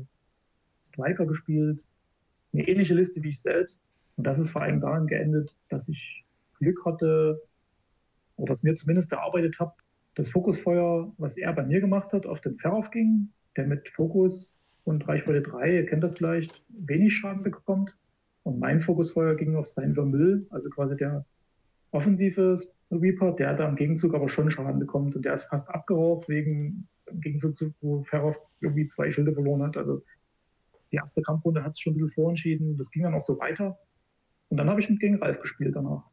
Striker gespielt. Eine ähnliche Liste wie ich selbst. Und das ist vor allem daran geendet, dass ich Glück hatte, oder es mir zumindest erarbeitet habe, das Fokusfeuer, was er bei mir gemacht hat, auf den Ferrauf ging, der mit Fokus und Reichweite 3, ihr kennt das vielleicht, wenig Schaden bekommt. Und mein Fokusfeuer ging auf sein Vermüll, also quasi der offensive Reaper, der da im Gegenzug aber schon Schaden bekommt. Und der ist fast abgeraucht, wegen, im Gegenzug zu, wo Ferroff irgendwie zwei Schilde verloren hat. Also die erste Kampfrunde hat es schon ein bisschen vorentschieden. Das ging dann auch so weiter. Und dann habe ich mit gegen Ralf gespielt danach.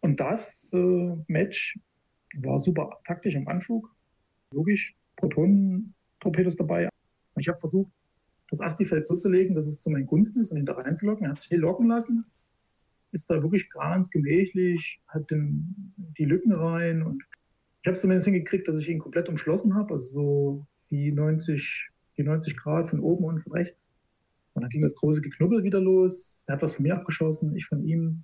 Und das äh, Match war super taktisch im Anflug. Logisch, Protonen-Torpedos dabei. Und ich habe versucht, das Asti-Feld so zu legen, dass es zu meinen Gunsten ist und ihn da reinzulocken. Er hat sich nicht locken lassen, ist da wirklich ganz gemächlich, hat den, die Lücken rein und ich habe es zumindest hingekriegt, dass ich ihn komplett umschlossen habe, also so die 90, die 90 Grad von oben und von rechts. Und dann ging das große Geknubbel wieder los. Er hat was von mir abgeschossen, ich von ihm.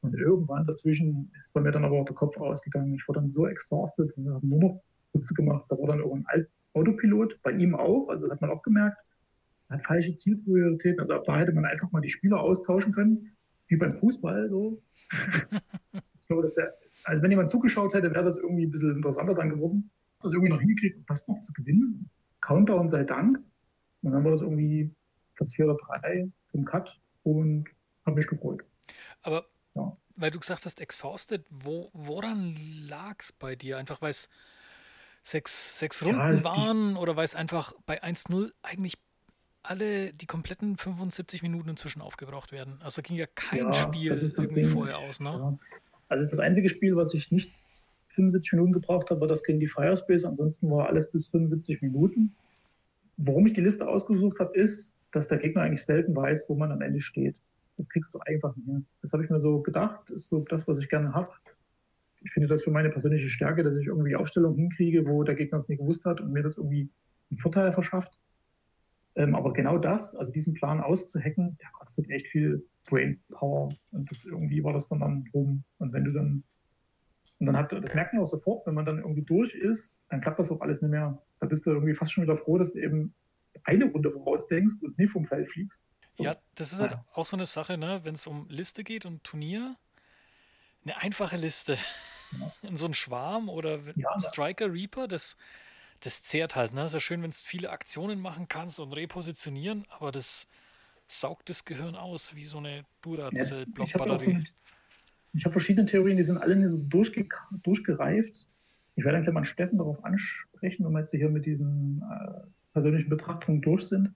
Und irgendwann dazwischen ist bei mir dann aber auch der Kopf ausgegangen. Ich war dann so exhausted und habe nur noch Putze gemacht. Da war dann irgendein Autopilot, bei ihm auch, also hat man auch gemerkt hat falsche Zielprioritäten. Also da hätte man einfach mal die Spieler austauschen können, wie beim Fußball. So. ich glaube, dass der, also wenn jemand zugeschaut hätte, wäre das irgendwie ein bisschen interessanter dann geworden. Das irgendwie noch hingekriegt, das noch zu gewinnen. Countdown sei Dank. Und dann war das irgendwie Platz 4 oder 3 zum Cut und habe mich gefreut. Aber ja. weil du gesagt hast, exhausted, wo, woran lag es bei dir? Einfach weil es sechs, sechs Runden ja, waren oder weil es einfach bei 1-0 eigentlich alle die kompletten 75 Minuten inzwischen aufgebraucht werden. Also ging ja kein ja, Spiel irgendwie vorher aus, ne? Ja. Also das einzige Spiel, was ich nicht 75 Minuten gebraucht habe, war das gegen die Firespace. Ansonsten war alles bis 75 Minuten. Warum ich die Liste ausgesucht habe, ist, dass der Gegner eigentlich selten weiß, wo man am Ende steht. Das kriegst du einfach nicht hin. Das habe ich mir so gedacht, ist so das, was ich gerne habe. Ich finde das für meine persönliche Stärke, dass ich irgendwie Aufstellungen hinkriege, wo der Gegner es nicht gewusst hat und mir das irgendwie einen Vorteil verschafft. Ähm, aber genau das, also diesen Plan auszuhacken, der kostet echt viel Brain Power. Und das irgendwie war das dann, dann rum. Und wenn du dann, und dann hat, das merkt man auch sofort, wenn man dann irgendwie durch ist, dann klappt das auch alles nicht mehr. Da bist du irgendwie fast schon wieder froh, dass du eben eine Runde vorausdenkst und nicht vom Feld fliegst. So. Ja, das ist halt ja. auch so eine Sache, ne? wenn es um Liste geht und Turnier, eine einfache Liste. Ja. In so einem Schwarm oder ja, Striker, Reaper, das, das zehrt halt, ne? Ist ja schön, wenn du viele Aktionen machen kannst und repositionieren, aber das saugt das Gehirn aus wie so eine Duracell-Blockbatterie. Ja, ich habe hab verschiedene Theorien, die sind alle nicht so durchge durchgereift. Ich werde eigentlich mal Steffen darauf ansprechen, wenn wir jetzt hier mit diesen äh, persönlichen Betrachtungen durch sind.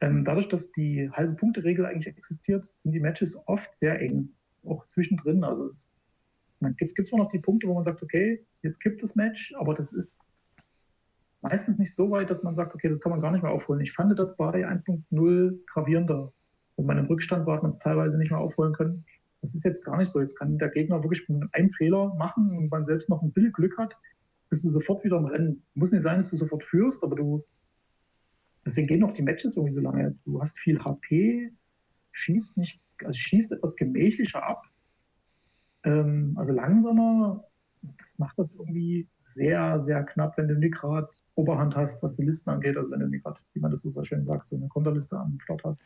Ähm, dadurch, dass die halbe Punkte-Regel eigentlich existiert, sind die Matches oft sehr eng, auch zwischendrin. Also es, es gibt zwar noch die Punkte, wo man sagt, okay, jetzt gibt es Match, aber das ist meistens nicht so weit, dass man sagt, okay, das kann man gar nicht mehr aufholen. Ich fand das bei 1.0 gravierender. Man im Rückstand war, hat man es teilweise nicht mehr aufholen können. Das ist jetzt gar nicht so. Jetzt kann der Gegner wirklich einen Fehler machen und man selbst noch ein bisschen Glück hat, bist du sofort wieder im Rennen. Muss nicht sein, dass du sofort führst, aber du. Deswegen gehen auch die Matches irgendwie so lange. Du hast viel HP, schießt nicht, also schießt etwas gemächlicher ab, ähm, also langsamer, das macht das irgendwie sehr, sehr knapp, wenn du nicht gerade Oberhand hast, was die Listen angeht, also wenn du nicht gerade, wie man das so sehr schön sagt, so eine Konterliste am Start hast.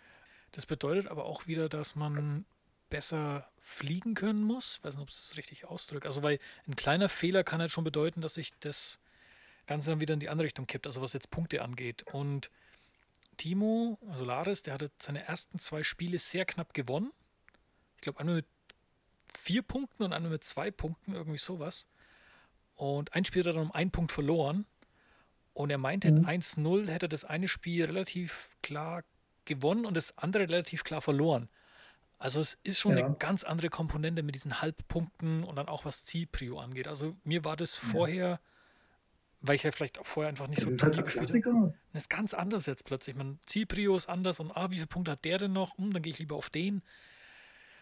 Das bedeutet aber auch wieder, dass man besser fliegen können muss. Ich weiß nicht, ob es das richtig ausdrückt. Also, weil ein kleiner Fehler kann halt schon bedeuten, dass sich das Ganze dann wieder in die andere Richtung kippt, also was jetzt Punkte angeht. Und Timo, also Laris, der hatte seine ersten zwei Spiele sehr knapp gewonnen. Ich glaube, einmal mit vier Punkten und einer mit zwei Punkten, irgendwie sowas. Und ein Spiel hat dann um einen Punkt verloren. Und er meinte, mhm. in 1-0 hätte das eine Spiel relativ klar gewonnen und das andere relativ klar verloren. Also es ist schon ja. eine ganz andere Komponente mit diesen Halbpunkten und dann auch was Zielprio angeht. Also mir war das vorher weil ich ja vielleicht auch vorher einfach nicht Das so ist halt gespielt habe. Das ist ganz anders jetzt plötzlich. Man Zielprio ist anders und ah, wie viele Punkte hat der denn noch? Hm, dann gehe ich lieber auf den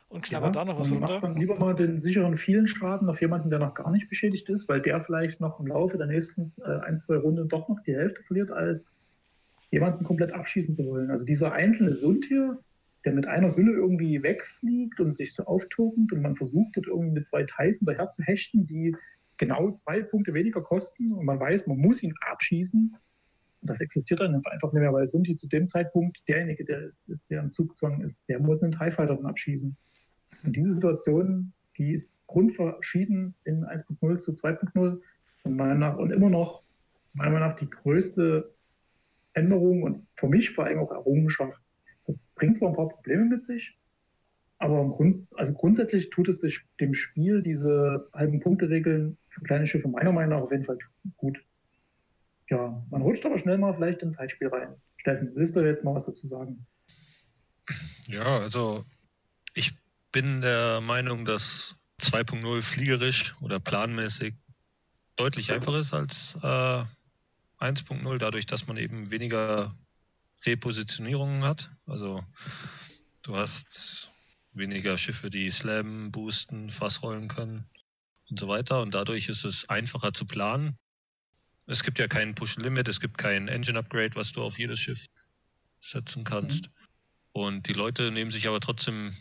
und knabber da noch was man macht runter. dann lieber mal den sicheren vielen Schaden auf jemanden, der noch gar nicht beschädigt ist, weil der vielleicht noch im Laufe der nächsten äh, ein, zwei Runden doch noch die Hälfte verliert, als jemanden komplett abschießen zu wollen. Also dieser einzelne Sundtier, der mit einer Hülle irgendwie wegfliegt und sich so auftokent und man versucht, dort irgendwie mit zwei Teils hinterher zu hechten, die genau zwei Punkte weniger kosten und man weiß, man muss ihn abschießen. Und das existiert dann einfach nicht mehr, weil Sunti zu dem Zeitpunkt derjenige, der ist, ist der im Zugzwang ist, der muss einen TIE Fighter abschießen. Und diese Situation, die ist grundverschieden in 1.0 zu 2.0 und meiner nach und immer noch meiner Meinung nach die größte Änderung und für mich vor allem auch Errungenschaft. Das bringt zwar ein paar Probleme mit sich, aber Grund, also grundsätzlich tut es dem Spiel diese halben Punkte-Regeln für kleine Schiffe meiner Meinung nach auf jeden Fall gut. Ja, man rutscht aber schnell mal vielleicht ins Zeitspiel rein. Steffen, willst du jetzt mal was dazu sagen? Ja, also ich bin der Meinung, dass 2.0 fliegerisch oder planmäßig deutlich einfacher ist als äh, 1.0, dadurch, dass man eben weniger Repositionierungen hat. Also du hast weniger Schiffe, die slammen, boosten, fassrollen können und so weiter. Und dadurch ist es einfacher zu planen. Es gibt ja kein Push-Limit, es gibt kein Engine-Upgrade, was du auf jedes Schiff setzen kannst. Und die Leute nehmen sich aber trotzdem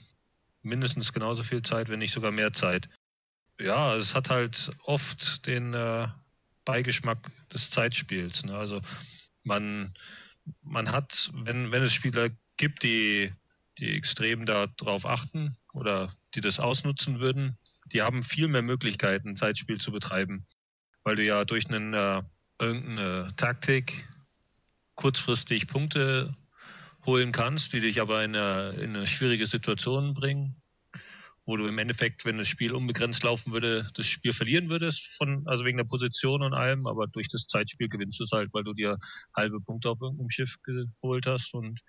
mindestens genauso viel Zeit, wenn nicht sogar mehr Zeit. Ja, es hat halt oft den äh, Beigeschmack des Zeitspiels. Ne? Also man, man hat, wenn, wenn es Spieler gibt, die, die extrem darauf achten oder die das ausnutzen würden, die haben viel mehr Möglichkeiten, Zeitspiel zu betreiben. Weil du ja durch einen, äh, irgendeine Taktik kurzfristig Punkte holen kannst, die dich aber in eine, in eine schwierige Situation bringen, wo du im Endeffekt, wenn das Spiel unbegrenzt laufen würde, das Spiel verlieren würdest, von, also wegen der Position und allem, aber durch das Zeitspiel gewinnst du es halt, weil du dir halbe Punkte auf irgendeinem Schiff geholt hast und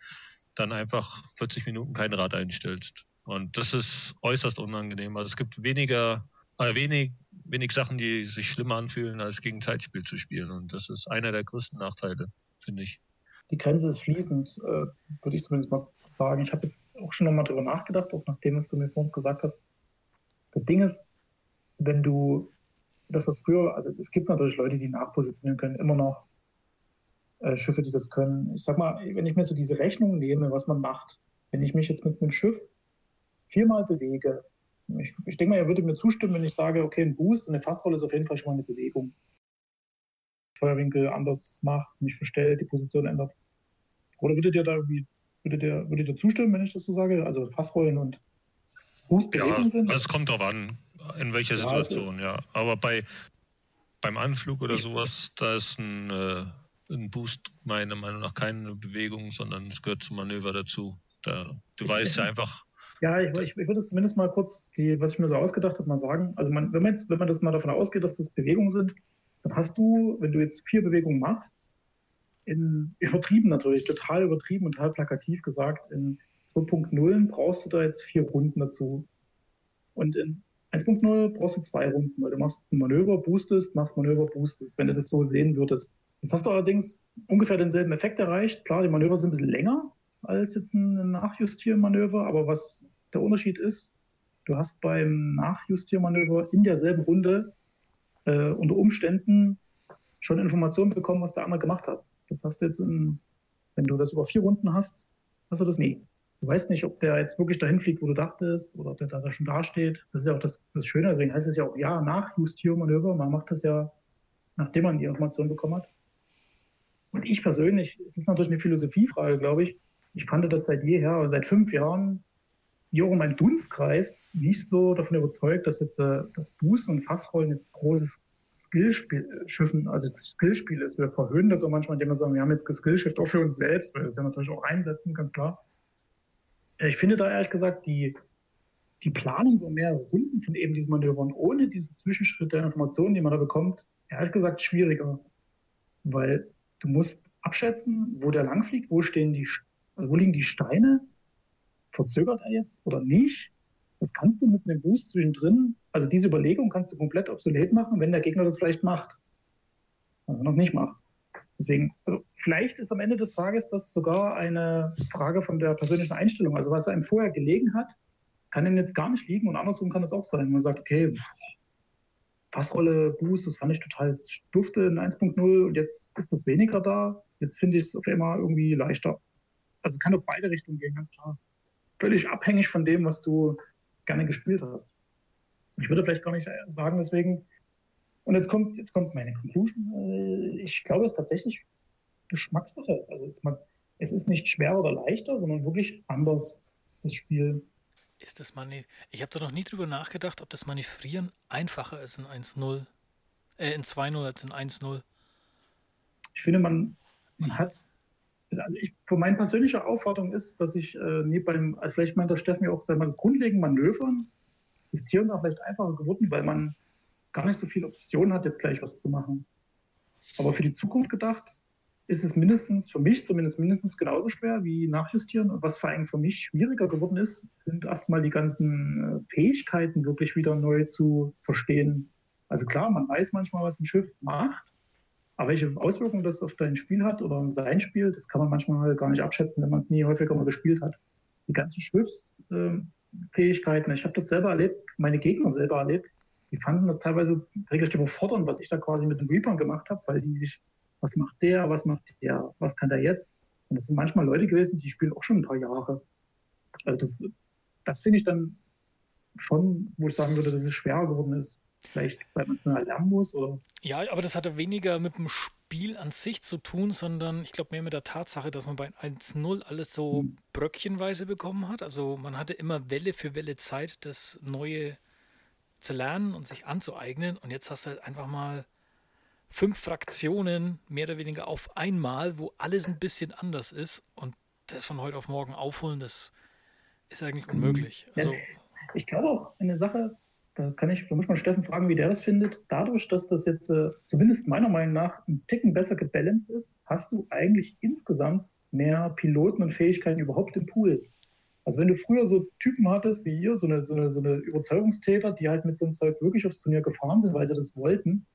dann einfach 40 Minuten kein Rad einstellst. Und das ist äußerst unangenehm. Also es gibt weniger, äh, wenig, wenig Sachen, die sich schlimmer anfühlen, als gegen Zeitspiel zu spielen. Und das ist einer der größten Nachteile, finde ich. Die Grenze ist fließend, äh, würde ich zumindest mal sagen. Ich habe jetzt auch schon nochmal drüber nachgedacht, auch nachdem was du mir vor uns gesagt hast. Das Ding ist, wenn du das, was früher, also es gibt natürlich Leute, die nachpositionieren können, immer noch äh, Schiffe, die das können. Ich sag mal, wenn ich mir so diese Rechnung nehme, was man macht, wenn ich mich jetzt mit einem Schiff viermal bewege, ich, ich denke mal, er würde mir zustimmen, wenn ich sage, okay, ein Boost und eine Fassrolle ist auf jeden Fall schon mal eine Bewegung. Feuerwinkel anders macht, mich verstellt, die Position ändert. Oder würdet ihr da irgendwie, würdet ihr, würdet ihr zustimmen, wenn ich das so sage? Also Fassrollen und Boost Ja, sind? also es kommt darauf an, in welcher Ja, also- Situation, ja. Aber bei beim Anflug oder sowas, da ist ein, äh, ein Boost meiner Meinung nach keine Bewegung, sondern es gehört zum Manöver dazu. Da, du Ich- weißt ja einfach, Ja, ich, ich, ich würde es zumindest mal kurz, die, was ich mir so ausgedacht habe, mal sagen. Also man, wenn man jetzt, wenn man das mal davon ausgeht, dass das Bewegungen sind, dann hast du, wenn du jetzt vier Bewegungen machst, in übertrieben natürlich, total übertrieben und total plakativ gesagt, in 2.0 brauchst du da jetzt vier Runden dazu. Und in 1.0 brauchst du zwei Runden, weil du machst ein Manöver, boostest, machst Manöver, boostest, wenn du das so sehen würdest. Jetzt hast du allerdings ungefähr denselben Effekt erreicht. Klar, die Manöver sind ein bisschen länger als jetzt ein Nachjustiermanöver, aber was der Unterschied ist, du hast beim Nachjustiermanöver in derselben Runde äh, unter Umständen schon Informationen bekommen, was der andere gemacht hat. Das hast du jetzt, in, wenn du das über vier Runden hast, hast du das nie. Du weißt nicht, ob der jetzt wirklich dahin fliegt, wo du dachtest, oder ob der da schon dasteht. Das ist ja auch das, das Schöne, deswegen heißt es ja auch ja Nachjustiermanöver. Man macht das ja, nachdem man die Information bekommen hat. Und ich persönlich, es ist natürlich eine Philosophiefrage, glaube ich. Ich fand das seit jeher, seit fünf Jahren, hier auch in Dunstkreis, nicht so davon überzeugt, dass jetzt äh, das Boosten und Fassrollen jetzt großes Skillspiel, äh, Schiffen, also Skillspiel ist. Wir verhöhnen das auch manchmal, indem wir sagen, wir haben jetzt geskillshiftet, auch für uns selbst, weil wir das ja natürlich auch einsetzen, ganz klar. Äh, Ich finde da ehrlich gesagt, die, die Planung über mehrere Runden von eben diesen Manövern ohne diesen Zwischenschritt der Informationen, die man da bekommt, ehrlich gesagt schwieriger. Weil du musst abschätzen, wo der langfliegt, wo stehen die, also wo liegen die Steine, verzögert er jetzt oder nicht? Das kannst du mit einem Boost zwischendrin, also diese Überlegung kannst du komplett obsolet machen, wenn der Gegner das vielleicht macht. wenn man das nicht macht. Deswegen, also vielleicht ist am Ende des Tages das sogar eine Frage von der persönlichen Einstellung. Also was einem vorher gelegen hat, kann einem jetzt gar nicht liegen und andersrum kann es auch sein. Man sagt, okay, Passrolle, Boost, das fand ich total dufte in 1.0 und jetzt ist das weniger da. Jetzt finde ich es auf einmal irgendwie leichter. Also es kann auf beide Richtungen gehen, ganz klar. Völlig abhängig von dem, was du gerne gespielt hast. Ich würde vielleicht gar nicht sagen, deswegen. Und jetzt kommt, jetzt kommt meine Conclusion. Äh, ich glaube, es ist tatsächlich Geschmackssache. Also es, man, es ist nicht schwer oder leichter, sondern wirklich anders, das Spiel. Ist das Manö Ich habe da noch nie drüber nachgedacht, ob das Manövrieren einfacher ist in 1.0, äh, in 2.0 als in 1.0. Ich finde, man, man hat, also ich, von meiner persönlichen Aufforderung ist, dass ich äh, nie beim, also vielleicht meint der Steffen ja auch, sagen wir, das grundlegende Manövern ist hier und da vielleicht einfacher geworden, weil man gar nicht so viele Optionen hat, jetzt gleich was zu machen. Aber für die Zukunft gedacht, ist es mindestens, für mich zumindest mindestens genauso schwer wie nachjustieren. Und was vor allem für mich schwieriger geworden ist, sind erstmal die ganzen äh, Fähigkeiten wirklich wieder neu zu verstehen. Also klar, man weiß manchmal, was ein Schiff macht, aber welche Auswirkungen das auf dein Spiel hat oder sein Spiel, das kann man manchmal gar nicht abschätzen, wenn man es nie häufiger mal gespielt hat. Die ganzen Schiffsfähigkeiten, ich habe das selber erlebt, meine Gegner selber erlebt, die fanden das teilweise regelrecht überfordernd, was ich da quasi mit den Reapern gemacht habe, weil die sich was macht der, was macht der, was kann der jetzt? Und das sind manchmal Leute gewesen, die spielen auch schon ein paar Jahre. Also das, das finde ich dann schon, wo ich sagen würde, dass es schwerer geworden ist. Vielleicht, weil man es nur lernen muss? Oder? Ja, aber das hatte weniger mit dem Spiel an sich zu tun, sondern ich glaube mehr mit der Tatsache, dass man bei 1.0 alles so hm. bröckchenweise bekommen hat. Also man hatte immer Welle für Welle Zeit, das Neue zu lernen und sich anzueignen. Und jetzt hast du halt einfach mal fünf Fraktionen mehr oder weniger auf einmal, wo alles ein bisschen anders ist und das von heute auf morgen aufholen, das ist eigentlich unmöglich. Also, ich glaube auch eine Sache, da kann ich, da muss man Steffen fragen, wie der das findet. Dadurch, dass das jetzt äh, zumindest meiner Meinung nach ein Ticken besser gebalanced ist, hast du eigentlich insgesamt mehr Piloten und Fähigkeiten überhaupt im Pool. Also wenn du früher so Typen hattest wie ihr, so eine, so eine, so eine Überzeugungstäter, die halt mit so einem Zeug wirklich aufs Turnier gefahren sind, weil sie das wollten,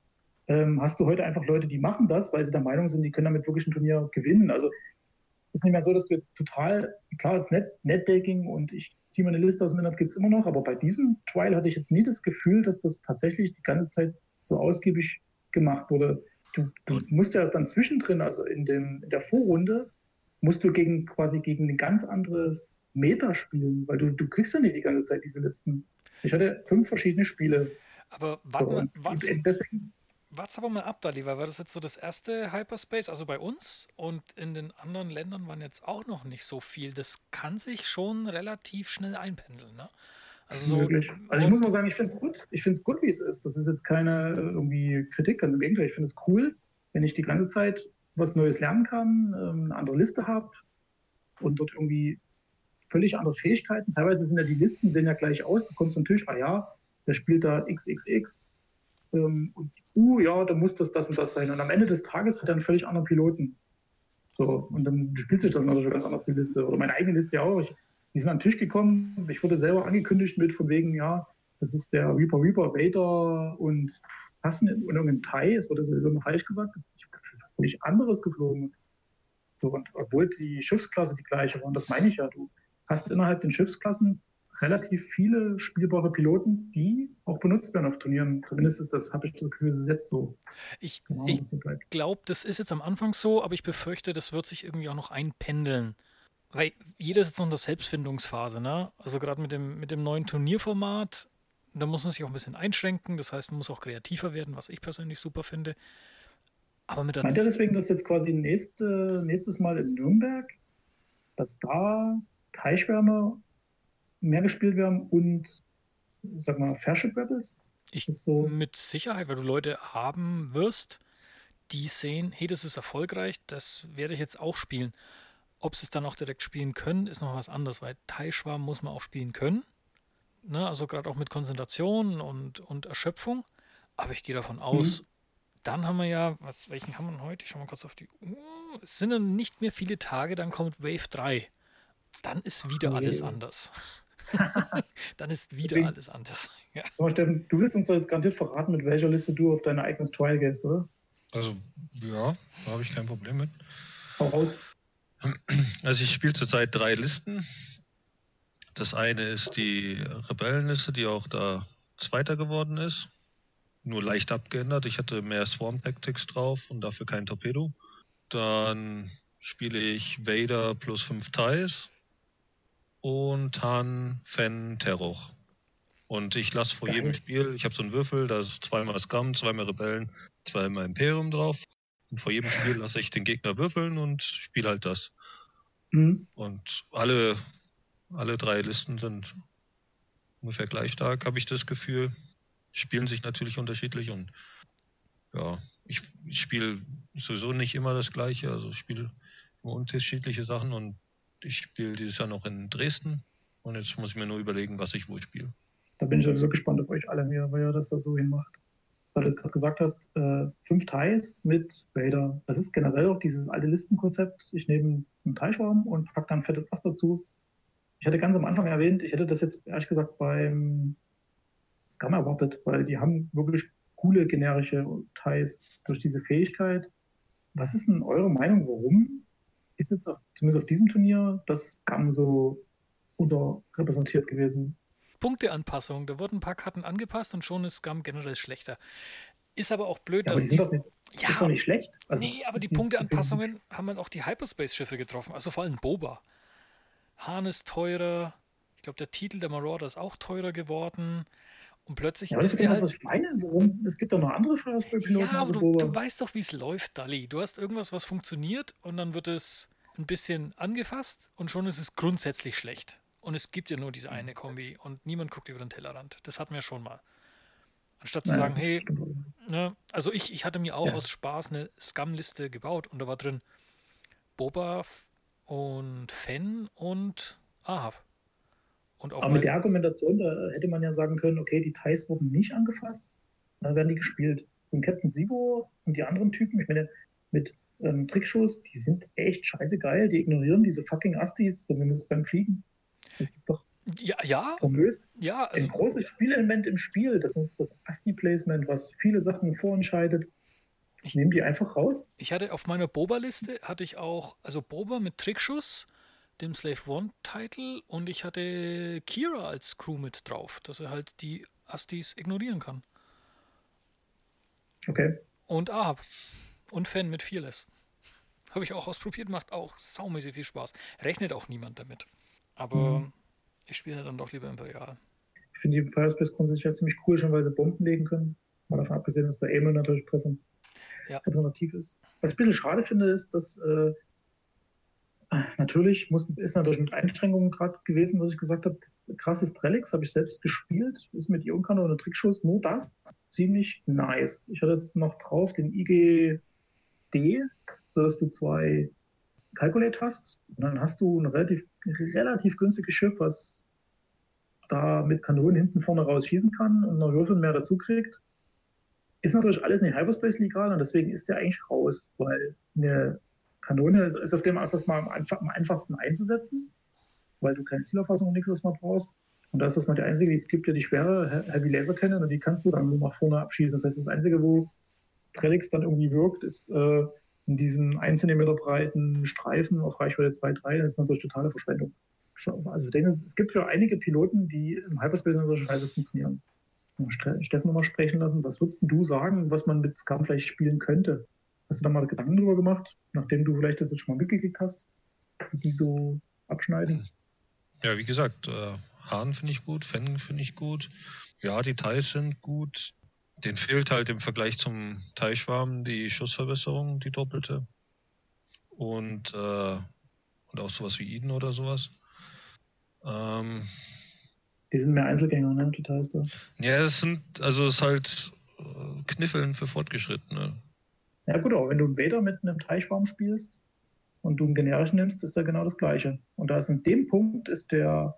ähm, hast du heute einfach Leute, die machen das, weil sie der Meinung sind, die können damit wirklich ein Turnier gewinnen. Also ist nicht mehr so, dass du jetzt total, klar, als Net, Netdaking und ich ziehe meine Liste aus dem Internet, gibt es immer noch, aber bei diesem Trial hatte ich jetzt nie das Gefühl, dass das tatsächlich die ganze Zeit so ausgiebig gemacht wurde. Du, du musst ja dann zwischendrin, also in, dem, in der Vorrunde, musst du gegen quasi gegen ein ganz anderes Meta spielen, weil du, du kriegst ja nicht die ganze Zeit diese Listen. Ich hatte fünf verschiedene Spiele. Aber warte, warte, deswegen, Warte aber mal ab, Dali, weil war das jetzt so das erste Hyperspace, also bei uns und in den anderen Ländern waren jetzt auch noch nicht so viel. Das kann sich schon relativ schnell einpendeln, ne? Also, so, also ich muss mal sagen, ich finde es gut. Ich finde es gut, wie es ist. Das ist jetzt keine irgendwie Kritik, ganz im Gegenteil. Ich finde es cool, wenn ich die ganze Zeit was Neues lernen kann, ähm, eine andere Liste habe und dort irgendwie völlig andere Fähigkeiten. Teilweise sind ja die Listen sehen ja gleich aus. Du kommst zum Tisch, ah ja, der spielt da XXX ähm, und uh, ja, da muss das das und das sein. Und am Ende des Tages hat er einen völlig anderen Piloten. So, und dann spielt sich das natürlich ganz anders, die Liste. Oder meine eigene Liste auch. Ich, die sind an den Tisch gekommen. Ich wurde selber angekündigt mit von wegen, ja, das ist der Reaper Reaper Vader und passen in irgendeinem Thai, es wurde sowieso noch falsch gesagt. Ich habe was völlig anderes geflogen. So, und obwohl die Schiffsklasse die gleiche war, und das meine ich ja, du hast innerhalb den Schiffsklassen relativ viele spielbare Piloten, die auch benutzt werden auf Turnieren. Zumindest ist das, habe ich das Gefühl, es ist jetzt so. Ich, genau, ich glaube, das ist jetzt am Anfang so, aber ich befürchte, das wird sich irgendwie auch noch einpendeln. Weil jeder ist jetzt noch in der Selbstfindungsphase, ne? Also gerade mit dem, mit dem neuen Turnierformat, da muss man sich auch ein bisschen einschränken. Das heißt, man muss auch kreativer werden, was ich persönlich super finde. Aber mit der Meint ihr deswegen, dass jetzt quasi nächste, nächstes Mal in Nürnberg, dass da Teichwärme mehr gespielt werden und, sag mal, Fairship Rebels? Ich so mit Sicherheit, weil du Leute haben wirst, die sehen, hey, das ist erfolgreich, das werde ich jetzt auch spielen. Ob sie es dann auch direkt spielen können, ist noch was anderes, weil Teilschwarm muss man auch spielen können. Ne? Also gerade auch mit Konzentration und, und Erschöpfung. Aber ich gehe davon mhm. aus, mhm. dann haben wir ja, was, welchen haben wir heute? Ich schau mal kurz auf die Uhr. Es sind dann nicht mehr viele Tage, dann kommt Wave 3. Dann ist wieder alles anders. Dann ist wieder Deswegen, alles anders. Ja. Aber Steffen, du willst uns doch jetzt garantiert verraten, mit welcher Liste du auf deine eigenes Trial gehst, oder? Also, ja, da habe ich kein Problem mit. Hau raus. Also ich spiele zurzeit drei Listen. Das eine ist die Rebellenliste, die auch da Zweiter geworden ist. Nur leicht abgeändert. Ich hatte mehr Swarm Tactics drauf und dafür kein Torpedo. Dann spiele ich Vader plus 5 Ties und Han, Fen, Terroch. Und ich lasse vor Geil. jedem Spiel, ich habe so einen Würfel, da ist zweimal Scum, zweimal Rebellen, zweimal Imperium drauf. Und vor jedem Spiel lasse ich den Gegner würfeln und spiele halt das. Mhm. Und alle, alle drei Listen sind ungefähr gleich stark, habe ich das Gefühl. Spielen sich natürlich unterschiedlich und ja, ich, ich spiele sowieso nicht immer das Gleiche, also ich spiele immer unterschiedliche Sachen und ich spiele dieses Jahr noch in Dresden und jetzt muss ich mir nur überlegen, was ich wo spiele. Da bin ich sowieso gespannt auf euch alle, ihr, wie ihr das da so hinmacht. Weil du es gerade gesagt hast, äh, fünf Ties mit Vader. Das ist generell auch dieses alte Listenkonzept. Ich nehme einen Teichschwarm und packe dann fettes Ass dazu. Ich hatte ganz am Anfang erwähnt, ich hätte das jetzt ehrlich gesagt beim Scum erwartet, weil die haben wirklich coole generische Ties durch diese Fähigkeit. Was ist denn eure Meinung, warum ist jetzt auf, zumindest auf diesem Turnier das Scum so unterrepräsentiert gewesen? Punkteanpassung. Da wurden ein paar Karten angepasst und schon ist Scum generell schlechter. Ist aber auch blöd, Ja, dass die sind nicht, Ja, ist doch nicht schlecht. Also, nee, aber die Punkteanpassungen haben dann auch die Hyperspace-Schiffe getroffen. Also vor allem Boba. Hahn ist teurer. Ich glaube, der Titel der Marauder ist auch teurer geworden. Und plötzlich Ja, aber das ist genau das, was ich meine. Warum? Es gibt doch noch andere Firespray-Piloten. Ja, aber du, du weißt doch, wie es läuft, Dali. Du hast irgendwas, was funktioniert und dann wird es ein bisschen angefasst und schon ist es grundsätzlich schlecht. Und es gibt ja nur diese eine Kombi und niemand guckt über den Tellerrand. Das hatten wir schon mal. Anstatt zu Naja, sagen, hey, ne, also ich, ich hatte mir auch Ja. aus Spaß eine Scum-Liste gebaut und da war drin Boba und Fen und Ahab. Aber mit der Argumentation, da hätte man ja sagen können, okay, die Ties wurden nicht angefasst, dann werden die gespielt. Und Captain Sibo und die anderen Typen, ich meine, mit ähm, Trickschuss, die sind echt scheiße geil. Die ignorieren diese fucking Astis, zumindest beim Fliegen. Das ist doch ja, ja, famös. ja, also Ein großes Spielelement im Spiel, das ist das Asti-Placement, was viele Sachen vorentscheidet. Das nehmen die einfach raus. Ich hatte auf meiner Boba-Liste hatte ich auch, also Boba mit Trickschuss, dem Slave One-Title und ich hatte Kira als Crew mit drauf, dass er halt die Astis ignorieren kann. Okay. Und Ahab. Und Fan mit Fearless. Habe ich auch ausprobiert, macht auch saumäßig viel Spaß. Rechnet auch niemand damit. Aber Mhm. ich spiele dann doch lieber Imperial. Ich finde die Firespace grundsätzlich ja ziemlich cool, schon weil sie Bomben legen können. Mal davon abgesehen, dass der Aimel natürlich präsent Ja. repräsentativ ist. Was ich ein bisschen schade finde, ist, dass äh, natürlich muss, ist natürlich mit Einschränkungen gerade gewesen, was ich gesagt habe. Krasses Trellix habe ich selbst gespielt, ist mit Ionkanone und Trickschuss nur das ziemlich nice. Ich hatte noch drauf den IGD, sodass du zwei Calculate hast und dann hast du ein relativ, relativ günstiges Schiff, was da mit Kanonen hinten vorne raus schießen kann und noch Würfel mehr dazu kriegt. Ist natürlich alles nicht Hyperspace legal und deswegen ist der eigentlich raus, weil eine Kanone ist, ist auf dem aus, das mal am, am einfachsten einzusetzen, weil du keine Zielauffassung und nichts man brauchst. Und da ist das mal der einzige, es gibt ja die schwere He- Heavy Laser Cannon und die kannst du dann nur nach vorne abschießen. Das heißt, das einzige, wo Trellix dann irgendwie wirkt, ist äh, in diesem 1 cm breiten Streifen auf Reichweite 2, 3. Das ist natürlich totale Verschwendung. Also denn es, es gibt ja einige Piloten, die im Hyperspace in solcher Scheiße funktionieren. Ste- Steffen nochmal sprechen lassen. Was würdest du sagen, was man mit Scum vielleicht spielen könnte? Hast du da mal Gedanken drüber gemacht, nachdem du vielleicht das jetzt schon mal mitgekriegt hast? Wie die so abschneiden? Ja, wie gesagt, äh, Hahn finde ich gut, Fengen finde ich gut. Ja, die Thais sind gut. Den fehlt halt im Vergleich zum Teichschwarm die Schussverbesserung, die doppelte. Und, äh, und auch sowas wie Eden oder sowas. Ähm, Die sind mehr Einzelgänger, ne? Die heißt da. ja, es sind, also es ist halt äh, Kniffeln für Fortgeschrittene. Ja gut, aber wenn du einen Vader mit einem Teichbaum spielst und du einen generischen nimmst, ist ja genau das Gleiche. Und da ist in dem Punkt ist der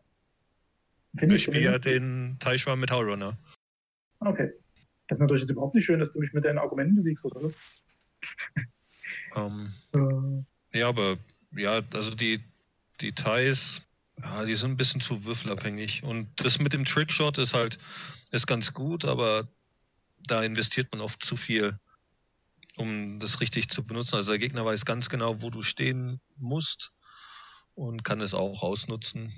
finde Ich spiele ja den Teichschwarm mit Howrunner. Okay. Das ist natürlich jetzt überhaupt nicht schön, dass du mich mit deinen Argumenten besiegst, was alles. Ähm, Äh, Ja, aber ja, also die, die Thais, ja, die sind ein bisschen zu würfelabhängig. Und das mit dem Trickshot ist halt, ist ganz gut, aber da investiert man oft zu viel. Um das richtig zu benutzen. Also der Gegner weiß ganz genau, wo du stehen musst und kann es auch ausnutzen.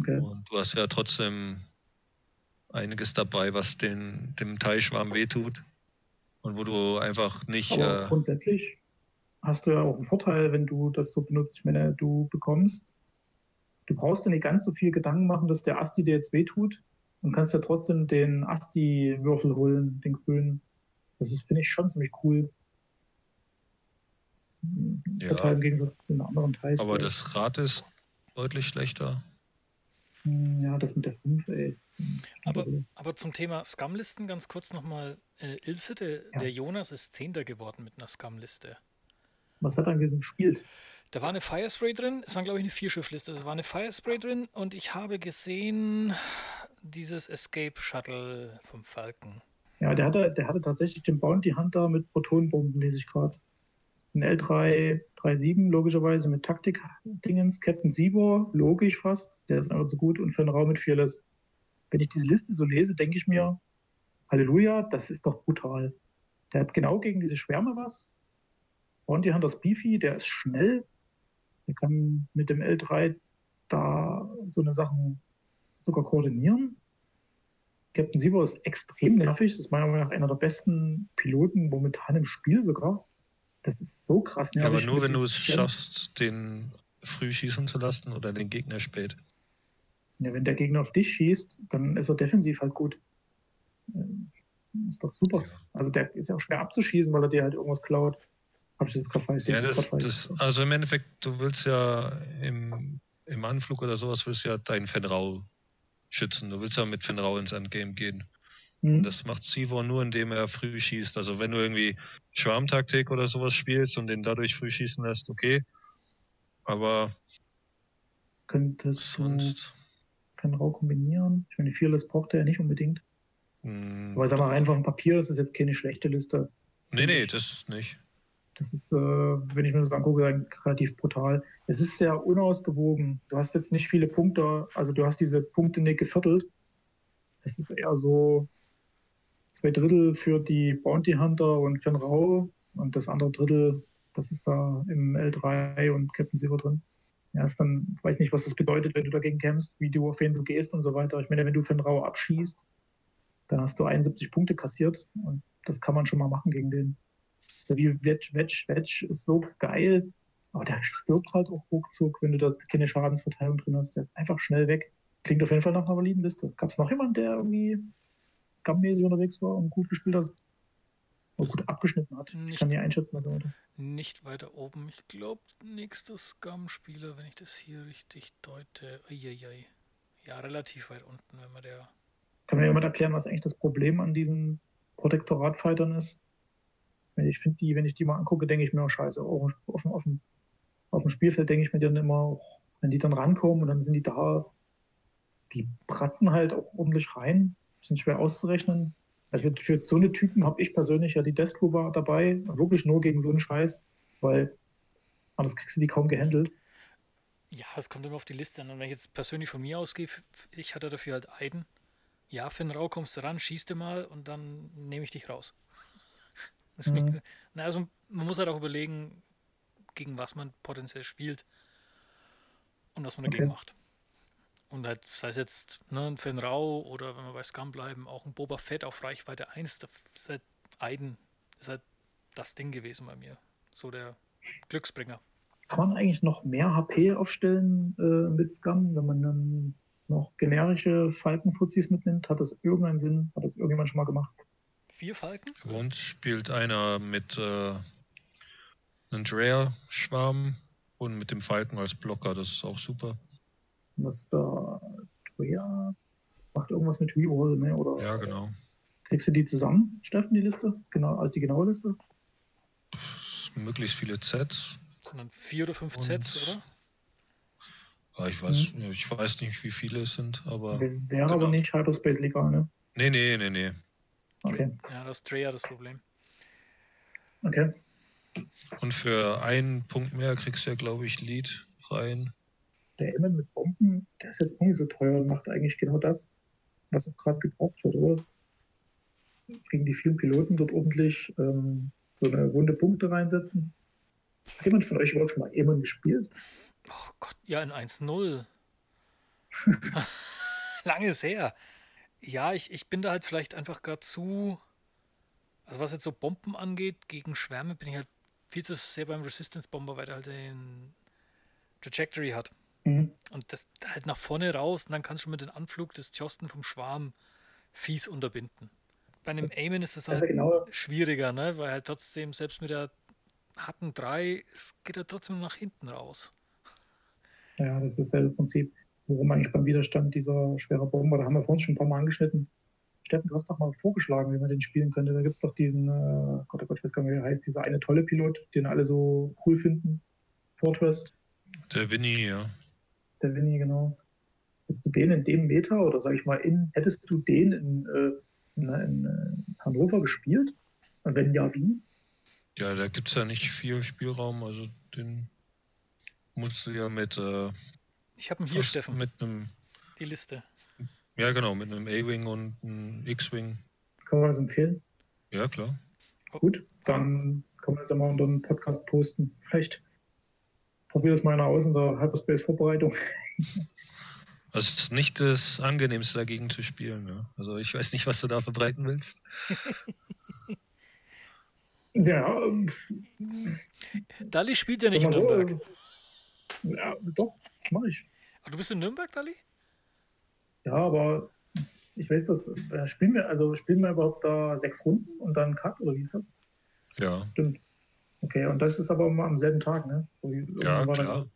Okay. Und du hast ja trotzdem einiges dabei, was den, dem Teilschwarm wehtut. Und wo du einfach nicht. Aber Äh, grundsätzlich hast du ja auch einen Vorteil, wenn du das so benutzt. Ich meine, du bekommst, du brauchst dir nicht ganz so viel Gedanken machen, dass der Asti dir jetzt wehtut und kannst ja trotzdem den Asti-Würfel holen, den grünen. Das ist, finde ich, schon ziemlich cool. Ja. Vorteil im Gegensatz zu den anderen Teils. aber das Rad ist deutlich schlechter. Hm, Ja, das mit der 5, ey. Aber, aber zum Thema Scum-Listen ganz kurz nochmal. Äh, Ilse, der, Ja. der Jonas ist Zehnter geworden mit einer Scum-Liste. Was hat er gespielt? Da war eine Firespray drin, es war glaube ich eine Vierschiffliste, da war eine Firespray drin und ich habe gesehen dieses Escape Shuttle vom Falken. Ja, der hatte, der hatte tatsächlich den Bounty Hunter mit Protonenbomben, lese ich gerade. Ein L3, 37 logischerweise mit Taktik-Dingens, Captain Sivor, logisch fast, der ist einfach so gut und für einen Raum mit Fearless. Wenn ich diese Liste so lese, denke ich mir, Halleluja, das ist doch brutal. Der hat genau gegen diese Schwärme was. Bounty Hunter ist beefy, der ist schnell, der kann mit dem L3 da so eine Sachen sogar koordinieren. Captain Sieber ist extrem nervig. Das ist meiner Meinung nach einer der besten Piloten momentan im Spiel sogar. Das ist so krass Ja, nervig. aber nur wenn du es schaffst, den früh schießen zu lassen oder den Gegner spät. Ja, wenn der Gegner auf dich schießt, dann ist er defensiv halt gut. Ähm, Ist doch super. Ja. Also der ist ja auch schwer abzuschießen, weil er dir halt irgendwas klaut. Hab ich jetzt gerade falsch Ja, das, das, also im Endeffekt, du willst ja im, im Anflug oder sowas, willst ja deinen Fenrau schützen. Du willst ja mit Fenrau ins Endgame gehen. Hm. Das macht Sivor nur, indem er früh schießt. Also wenn du irgendwie Schwarmtaktik oder sowas spielst und den dadurch früh schießen lässt, okay. Aber Könntest du sonst. Fenrau kombinieren? Ich meine, Fearless braucht er ja nicht unbedingt. mh, Aber sag mal, rein vom Papier, das ist jetzt keine schlechte Liste. Nee, nee, das nicht. Das ist, äh, wenn ich mir das angucke, relativ brutal. Es ist sehr unausgewogen. Du hast jetzt nicht viele Punkte, also du hast diese Punkte nicht geviertelt. Es ist eher so zwei Drittel für die Bounty Hunter und Fenn Rau und das andere Drittel, das ist da im L3 und Captain Silver drin. Ist dann, weiß nicht, was das bedeutet, wenn du dagegen kämpfst, wie du auf wen du gehst und so weiter. Ich meine, wenn du Fenn Rau abschießt, dann hast du 71 Punkte kassiert und das kann man schon mal machen gegen den. So wie Wedge, Wedge, Wedge ist so geil, aber der stirbt halt auch ruckzuck, wenn du da keine Schadensverteilung drin hast. Der ist einfach schnell weg. Klingt auf jeden Fall nach einer validen Liste. Gab es noch jemanden, der irgendwie scummäßig unterwegs war und gut gespielt hat? Oder gut abgeschnitten hat? Ich Nicht- kann nie einschätzen. Also, oder? Nicht weiter oben. Ich glaube, nächster Scum-Spieler, wenn ich das hier richtig deute. Eieiei. Ja, relativ weit unten, wenn man der. Kann mir jemand erklären, was eigentlich das Problem an diesen Protektorat-Fightern ist? Ich finde die, wenn ich die mal angucke, denke ich mir, oh, scheiße, auf, auf, auf, dem- auf dem Spielfeld denke ich mir dann immer, oh, wenn die dann rankommen und dann sind die da, die pratzen halt auch ordentlich rein, sind schwer auszurechnen. Also für so eine Typen habe ich persönlich ja die Destro dabei, wirklich nur gegen so einen Scheiß, weil anders kriegst du die kaum gehandelt. Ja, es kommt immer auf die Liste an. Und wenn ich jetzt persönlich von mir ausgehe, ich hatte dafür halt Aiden. Ja, für den Rau kommst du ran, schießt du mal und dann nehme ich dich raus. Ist Mhm. also man muss halt auch überlegen, gegen was man potenziell spielt und was man dagegen Okay. macht. Und halt, sei es jetzt ne, ein Fan Rau oder wenn wir bei Scum bleiben, auch ein Boba Fett auf Reichweite 1, das ist halt Aiden, ist halt das Ding gewesen bei mir. So der Glücksbringer. Kann man eigentlich noch mehr HP aufstellen äh, mit Scum, wenn man dann noch generische Falkenfuzis mitnimmt? Hat das irgendeinen Sinn? Hat das irgendjemand schon mal gemacht? Vier Falken? Bei uns spielt einer mit äh, einem Drea-Schwarm und mit dem Falken als Blocker. Das ist auch super. Was da Troja macht irgendwas mit Reroll, ne? Oder Ja, genau. kriegst du die zusammen, Steffen, die Liste? Genau, also die genaue Liste? Möglichst viele Sets. Sondern vier oder fünf Und- Sets, oder? Ah, Ich weiß, ja, ich weiß nicht, wie viele es sind, aber. Wäre genau. aber nicht Hyperspace legal, ne? Nee, nee, nee, nee. Okay, Ja, das ist Drea das Problem. okay. Und für einen Punkt mehr kriegst du ja, glaube ich, Lead rein. Der Emmen mit Bomben, der ist jetzt auch nicht so teuer und macht eigentlich genau das, was auch gerade gebraucht wird, oder? Gegen die vielen Piloten dort ordentlich ähm, So eine wunde Punkte reinsetzen. Hat jemand von euch überhaupt schon mal Eamon gespielt? Oh Gott, ja, in 1-0. Lange ist her. Ja, ich, ich bin da halt vielleicht einfach gerade zu. Also, was jetzt so Bomben angeht, gegen Schwärme bin ich halt viel zu sehr beim Resistance-Bomber, weil der halt den Trajectory hat. Mhm. Und das halt nach vorne raus und dann kannst du mit dem Anflug des Tjosten vom Schwarm fies unterbinden. Bei einem Das- Aimen ist das Also halt genau, schwieriger, ne? Weil halt trotzdem, selbst mit der harten 3, es geht ja trotzdem nach hinten raus. ja, das ist dasselbe Prinzip, worum eigentlich beim Widerstand dieser schwere Bomber, da haben wir vorhin schon ein paar Mal angeschnitten. Steffen, du hast doch mal vorgeschlagen, wie man den spielen könnte. Da gibt es doch diesen, äh, Gott, oh Gott, ich weiß gar nicht, wie er heißt, dieser eine tolle Pilot, den alle so cool finden. Fortress, Der Winnie, ja. der Winnie, genau. Hättest du den in dem Meter oder sag ich mal, in, hättest du den in, äh, in, in äh, Hannover gespielt? Und wenn ja, wie? Ja, da gibt es ja nicht viel Spielraum, also den musst du ja mit, äh, Ich habe ihn hier, Steffen, mit einem, die Liste. ja genau, mit einem A-Wing und einem X-Wing. Kann man das empfehlen? Ja, klar. Gut, dann kann man das ja mal unter den Podcast posten. Vielleicht probier das mal einer aus in der Hyperspace-Vorbereitung. Das ist nicht das Angenehmste dagegen zu spielen. Ja. Also ich weiß nicht, was du da verbreiten willst. Ja, ähm, Dali spielt ja nicht in so, Nürnberg. äh, ja, doch, mach ich. Ah, du bist in Nürnberg, Dali? Ja, aber ich weiß das, äh, spielen wir, also spielen wir überhaupt da sechs Runden und dann Cut oder wie ist das? Ja, Stimmt. Okay, und das ist aber immer am selben Tag, ne? Ja, war dann- klar.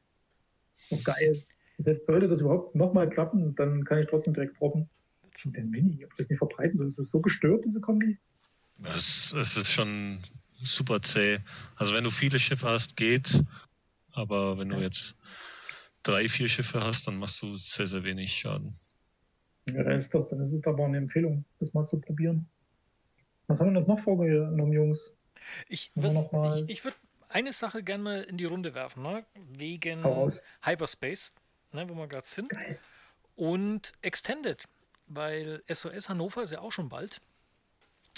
Oh, geil. Das heißt, sollte das überhaupt nochmal klappen, dann kann ich trotzdem direkt proppen. Und den Mini, ob ich das nicht verbreiten soll. Ist das so gestört, diese Kombi? das, das ist schon super zäh. Also wenn du viele Schiffe hast, geht. Aber wenn du Ja. jetzt drei, vier Schiffe hast, dann machst du sehr, sehr wenig Schaden. Ja, dann ist, das, dann ist es aber eine Empfehlung, das mal zu probieren. Was haben wir uns noch vorgenommen, Jungs? Ich, was, ich, ich würde eine Sache gerne mal in die Runde werfen, ne? wegen. Hyperspace, ne, wo wir gerade sind, Geil. und Extended, weil SOS Hannover ist ja auch schon bald,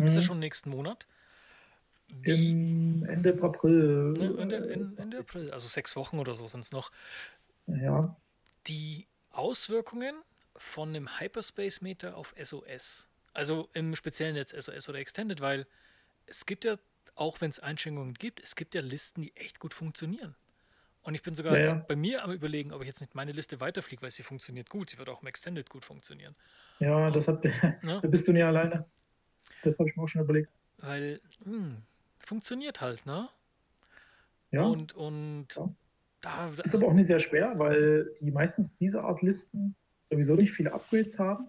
ist ja Mhm. schon nächsten Monat. Wie, Im Ende April. ne, Ende, Ende, Ende April, also sechs Wochen oder so sind es noch. Ja, Die Auswirkungen von einem Hyperspace-Meter auf SOS, also im speziellen jetzt SOS oder Extended, weil es gibt ja, auch wenn es Einschränkungen gibt, es gibt ja Listen, die echt gut funktionieren. Und ich bin sogar Ja, jetzt ja. bei mir am überlegen, ob ich jetzt nicht meine Liste weiterfliege, weil sie funktioniert gut. Sie wird auch im Extended gut funktionieren. ja, das hat, Ne? da bist du nicht alleine. Das habe ich mir auch schon überlegt. Weil, hm, funktioniert halt, ne? Ja, Und, und Ja. Da, da ist aber auch nicht sehr schwer, weil die meistens diese Art Listen sowieso nicht viele Upgrades haben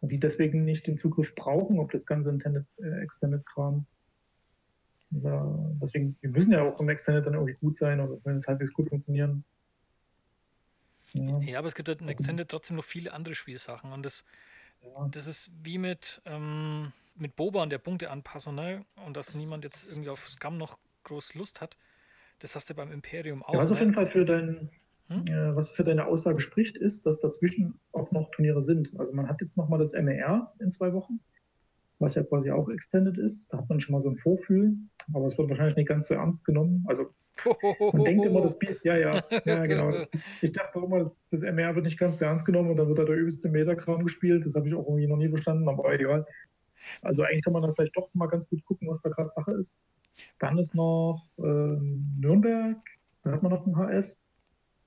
und die deswegen nicht den Zugriff brauchen auf das ganze Intended, äh, Extended-Kram. Ja, deswegen, wir müssen ja auch im Extended dann irgendwie gut sein oder wenn es halbwegs gut funktionieren. Ja, Ja, aber es gibt halt in Extended trotzdem noch viele andere Spielsachen. Und das, ja. das ist wie mit, ähm, mit Boba und der Punkteanpassung, ne? Und dass niemand jetzt irgendwie auf Scum noch groß Lust hat. Das hast du beim Imperium auch. Ja, was auf jeden ne? Fall für, dein, Hm? äh, was für deine Aussage spricht, ist, dass dazwischen auch noch Turniere sind. Also man hat jetzt nochmal das MER in zwei Wochen, was ja quasi auch extended ist. Da hat man schon mal so ein Vorfühlen, aber es wird wahrscheinlich nicht ganz so ernst genommen. Also man denkt immer, das Bier, ja, ja, ja, genau. Das, ich dachte auch immer, das, das MER wird nicht ganz so ernst genommen und dann wird da der übelste Meterkram gespielt. Das habe ich auch irgendwie noch nie verstanden, aber egal. Also eigentlich kann man dann vielleicht doch mal ganz gut gucken, was da gerade Sache ist. Dann ist noch ähm, Nürnberg, da hat man noch ein HS.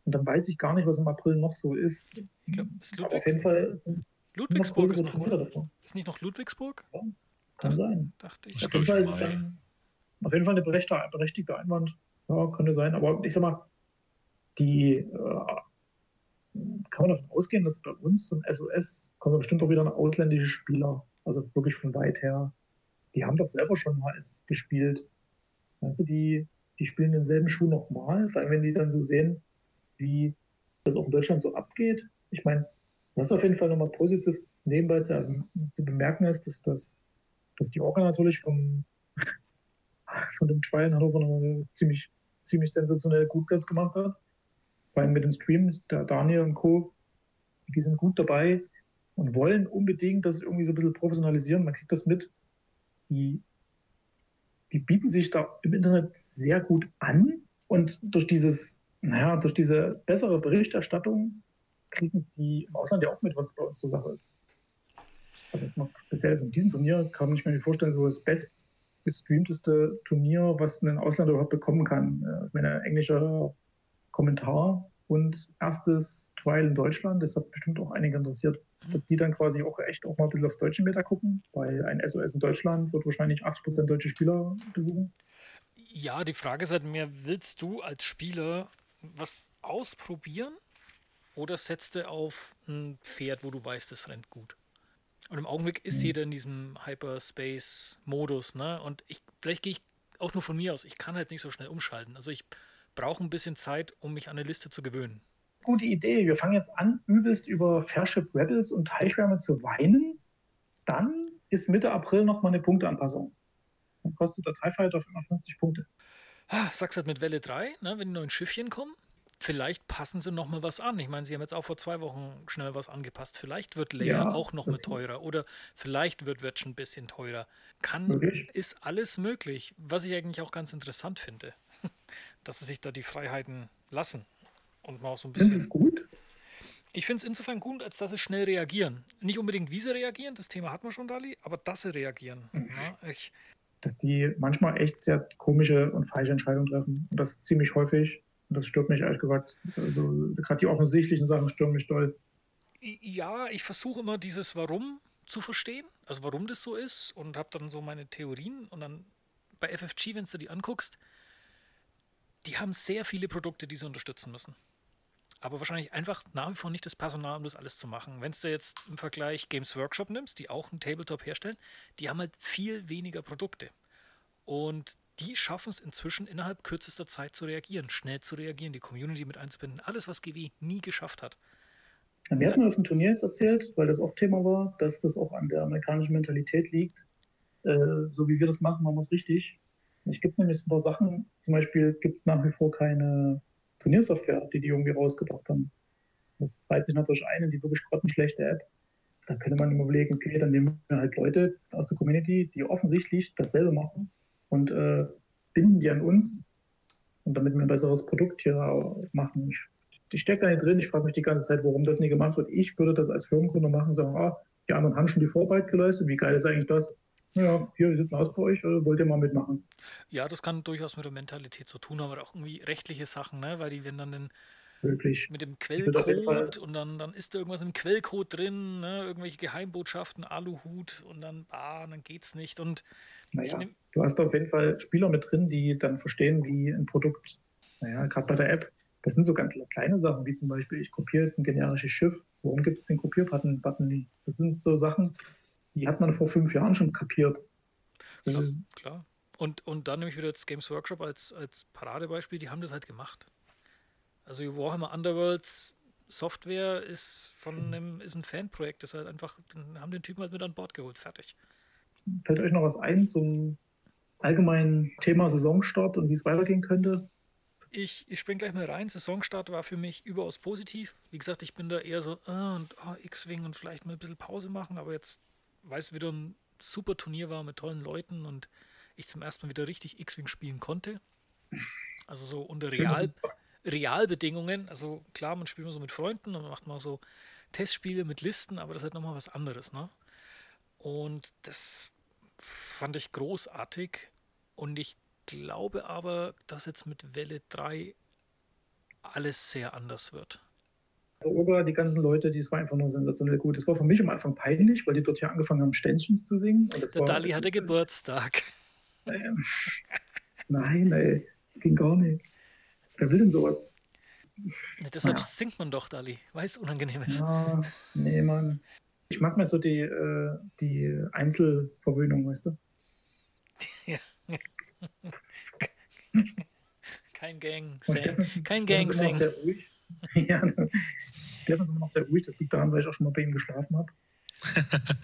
Und dann weiß ich gar nicht, was im April noch so ist. Ich glaube, ist Aber auf jeden Ludwigs Fall sind noch Ludwigsburg ist größere noch, oder? davon. Ist nicht noch Ludwigsburg? Kann sein. Dachte ich. Auf glaub jeden Fall ist es dann auf jeden Fall eine berechtigte, berechtigte Einwand. Ja, könnte sein. Aber ich sag mal, die äh, kann man davon ausgehen, dass bei uns zum SOS kommen ja bestimmt auch wieder ausländische Spieler, also wirklich von weit her. Die haben doch selber schon HS gespielt. Du, die, die spielen denselben Schuh nochmal? Vor allem, wenn die dann so sehen, wie das auch in Deutschland so abgeht. Ich meine, was auf jeden Fall nochmal positiv nebenbei zu, zu bemerken ist, dass, dass, dass die Orga natürlich vom, von dem Trial in Hannover noch ziemlich, ziemlich sensationell gut das gemacht hat. Vor allem mit dem Stream, der Daniel und Co., die sind gut dabei und wollen unbedingt das irgendwie so ein bisschen professionalisieren. Man kriegt das mit. Die die bieten sich da im Internet sehr gut an und durch dieses, naja, durch diese bessere Berichterstattung kriegen die im Ausland ja auch mit, was bei uns zur Sache ist. Also speziell in diesem Turnier kann man sich mir vorstellen, so das best gestreamteste Turnier, was ein Ausländer überhaupt bekommen kann. Äh, Meine englischer Kommentar und erstes Trial in Deutschland, das hat bestimmt auch einige interessiert. Dass die dann quasi auch echt auch mal ein bisschen aufs deutsche Meta gucken, weil ein SOS in Deutschland wird wahrscheinlich 80% deutsche Spieler besuchen. Ja, die Frage ist halt mehr, willst du als Spieler was ausprobieren oder setzt du auf ein Pferd, wo du weißt, das rennt gut? Und im Augenblick ist Mhm. jeder in diesem Hyperspace-Modus, ne? Und ich, vielleicht gehe ich auch nur von mir aus, ich kann halt nicht so schnell umschalten. Also ich brauche ein bisschen Zeit, um mich an eine Liste zu gewöhnen. Gute Idee. Wir fangen jetzt an, übelst über Fairship Rebels und Teichwärme zu weinen. Dann ist Mitte April nochmal eine Punkteanpassung. Dann kostet der TIE Fighter 55 Punkte. Ah, Sag's halt mit Welle 3, ne, wenn die neuen Schiffchen kommen, vielleicht passen sie noch mal was an. Ich meine, sie haben jetzt auch vor zwei Wochen schnell was angepasst. Vielleicht wird Leia Ja, auch noch mal das- teurer oder vielleicht wird Wedge ein bisschen teurer. Kann, Möglich. ist alles möglich. Was ich eigentlich auch ganz interessant finde, dass sie sich da die Freiheiten lassen und mal auch so ein Das bisschen. ist gut. Ich finde es insofern gut, als dass sie schnell reagieren. Nicht unbedingt, wie sie reagieren, das Thema hatten wir schon, Dali, aber dass sie reagieren. Mhm. Ja, ich, dass die manchmal echt sehr komische und falsche Entscheidungen treffen. Und das ziemlich häufig. Und das stört mich ehrlich gesagt. Also gerade die offensichtlichen Sachen stören mich doll. Ja, ich versuche immer dieses Warum zu verstehen, also warum das so ist und habe dann so meine Theorien und dann bei FFG, wenn du die anguckst, die haben sehr viele Produkte, die sie unterstützen müssen. Aber wahrscheinlich einfach nach wie vor nicht das Personal, um das alles zu machen. Wenn du jetzt im Vergleich Games Workshop nimmst, die auch einen Tabletop herstellen, die haben halt viel weniger Produkte. Und die schaffen es inzwischen innerhalb kürzester Zeit zu reagieren, schnell zu reagieren, die Community mit einzubinden. Alles, was GW nie geschafft hat. Mir hat man auf dem Turnier jetzt erzählt, weil das auch Thema war, dass das auch an der amerikanischen Mentalität liegt. Äh, so wie wir das machen, machen wir es richtig. Es gibt nämlich ein paar Sachen, zum Beispiel gibt es nach wie vor keine Turniersoftware, die die irgendwie rausgebracht haben. Das reiht sich natürlich ein in die wirklich grottenschlechte App. Da könnte man überlegen, okay, dann nehmen wir halt Leute aus der Community, die offensichtlich dasselbe machen und äh, binden die an uns und damit wir ein besseres Produkt hier machen. Ich, ich stecke da nicht drin, ich frage mich die ganze Zeit, warum das nie gemacht wird. Ich würde das als Firmengründer machen sagen, ah, die anderen haben schon die Vorarbeit geleistet, wie geil ist eigentlich das? Ja, hier, wir sitzen aus bei euch, äh, wollt ihr mal mitmachen? Ja, das kann durchaus mit der Mentalität zu tun haben, aber auch irgendwie rechtliche Sachen, ne? weil die werden dann den, Wirklich. mit dem Quellcode und dann, dann ist da irgendwas im Quellcode drin, ne? irgendwelche Geheimbotschaften, Aluhut und dann, ah, dann geht's nicht. Und Naja, nehm, du hast auf jeden Fall Spieler mit drin, die dann verstehen, wie ein Produkt, naja, gerade bei der App, das sind so ganz kleine Sachen, wie zum Beispiel, ich kopiere jetzt ein generisches Schiff. Warum gibt es den Kopierbutton Button nie? Das sind so Sachen, die hat man vor fünf Jahren schon kapiert. klar, Äh, klar. Und, und dann nehme ich wieder jetzt Games Workshop als, als Paradebeispiel, die haben das halt gemacht. Also Warhammer Underworlds Software ist von einem, ist ein Fanprojekt, das halt einfach, dann haben den Typen halt mit an Bord geholt, fertig. Fällt euch noch was ein zum allgemeinen Thema Saisonstart und wie es weitergehen könnte? Ich, ich spring gleich mal rein. Saisonstart war für mich überaus positiv. Wie gesagt, ich bin da eher so, ah, und ah, X-Wing und vielleicht mal ein bisschen Pause machen, aber jetzt, weil es wieder ein super Turnier war mit tollen Leuten und ich zum ersten Mal wieder richtig X-Wing spielen konnte. Also so unter Real, Realbedingungen. Also klar, man spielt mal so mit Freunden und man macht mal so Testspiele mit Listen, aber das ist halt nochmal was anderes, ne? Und das fand ich großartig und ich glaube aber, dass jetzt mit Welle 3 alles sehr anders wird. Also Ober, die ganzen Leute, die es war einfach nur sensationell gut. Es war für mich am Anfang peinlich, weil die dort ja angefangen haben, Ständchens zu singen. Und das Der war, Dali hatte Geburtstag. Ähm, Nein, ey, das ging gar nicht. Wer will denn sowas? Ja, deshalb Ja. singt man doch, Dali, weil es unangenehm ist. Ja, nee, Mann. Ich mag mir so die, äh, die Einzelverwöhnung, weißt du? Kein Gang, Kein Steffen ist ja, Steffen ist immer noch sehr ruhig. Das liegt daran, weil ich auch schon mal bei ihm geschlafen habe.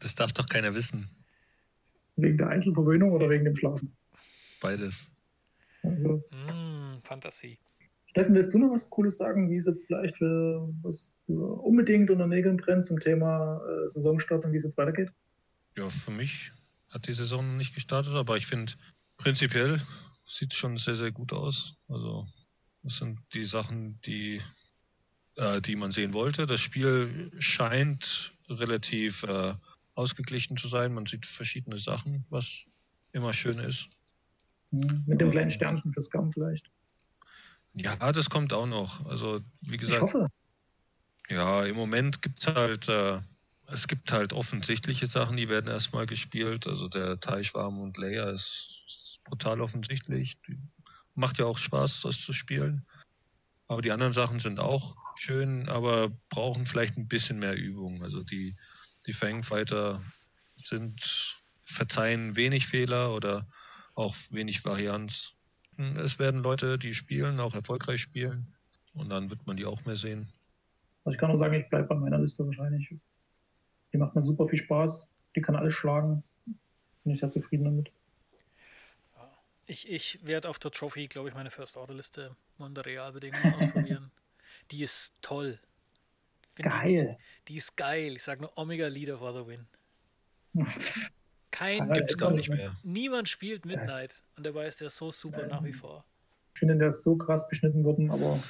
Das darf doch keiner wissen. Wegen der Einzelverwöhnung oder wegen dem Schlafen. Beides. Also, Mm, Fantasie. Steffen, willst du noch was Cooles sagen, wie es jetzt vielleicht für was für unbedingt unter Nägeln brennt zum Thema äh, Saisonstart und wie es jetzt weitergeht? Ja, für mich hat die Saison nicht gestartet, aber ich finde prinzipiell sieht schon sehr, sehr gut aus. Also das sind die Sachen, die, äh, die man sehen wollte. Das Spiel scheint relativ äh, ausgeglichen zu sein. Man sieht verschiedene Sachen, was immer schön ist. Hm, Mit dem kleinen Sternchen für Scum vielleicht. Ja, das kommt auch noch. Also wie Ich gesagt, hoffe. ja, im Moment gibt es halt, äh, es gibt halt offensichtliche Sachen, die werden erstmal gespielt. Also der Teichwarm und Layer ist brutal offensichtlich. Die- Macht ja auch Spaß, das zu spielen. Aber die anderen Sachen sind auch schön, aber brauchen vielleicht ein bisschen mehr Übung. Also die, die Fangfighter sind, verzeihen wenig Fehler oder auch wenig Varianz. Es werden Leute, die spielen, auch erfolgreich spielen. Und dann wird man die auch mehr sehen. Also ich kann nur sagen, ich bleibe bei meiner Liste wahrscheinlich. Die macht mir super viel Spaß. Die kann alles schlagen. Bin ich sehr zufrieden damit. Ich, ich werde auf der Trophy, glaube ich, meine First-Order-Liste unter Realbedingungen ausprobieren. Die ist toll. Find Geil. Die, die ist geil. Ich sage nur Omega Leader for the win. Kein. Gibt es gar nicht mehr. niemand spielt Midnight. Und dabei ist der so super nach wie vor. Ich finde, der ist so krass beschnitten worden, aber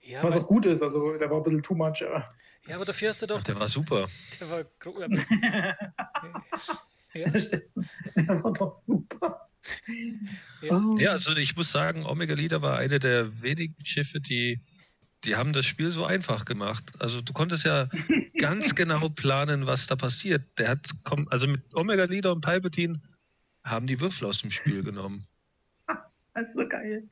Ja, was auch gut ist. Also der war ein bisschen too much. äh. ja aber dafür hast du doch. Der war super. Der war ja, ja, der war doch super. Ja. Oh. Ja, also ich muss sagen, Omega Leader war eine der wenigen Schiffe, die, die haben das Spiel so einfach gemacht. Also du konntest ja ganz genau planen, was da passiert. Der hat, also mit Omega Leader und Palpatine haben die Würfel aus dem Spiel genommen. Das ist so geil.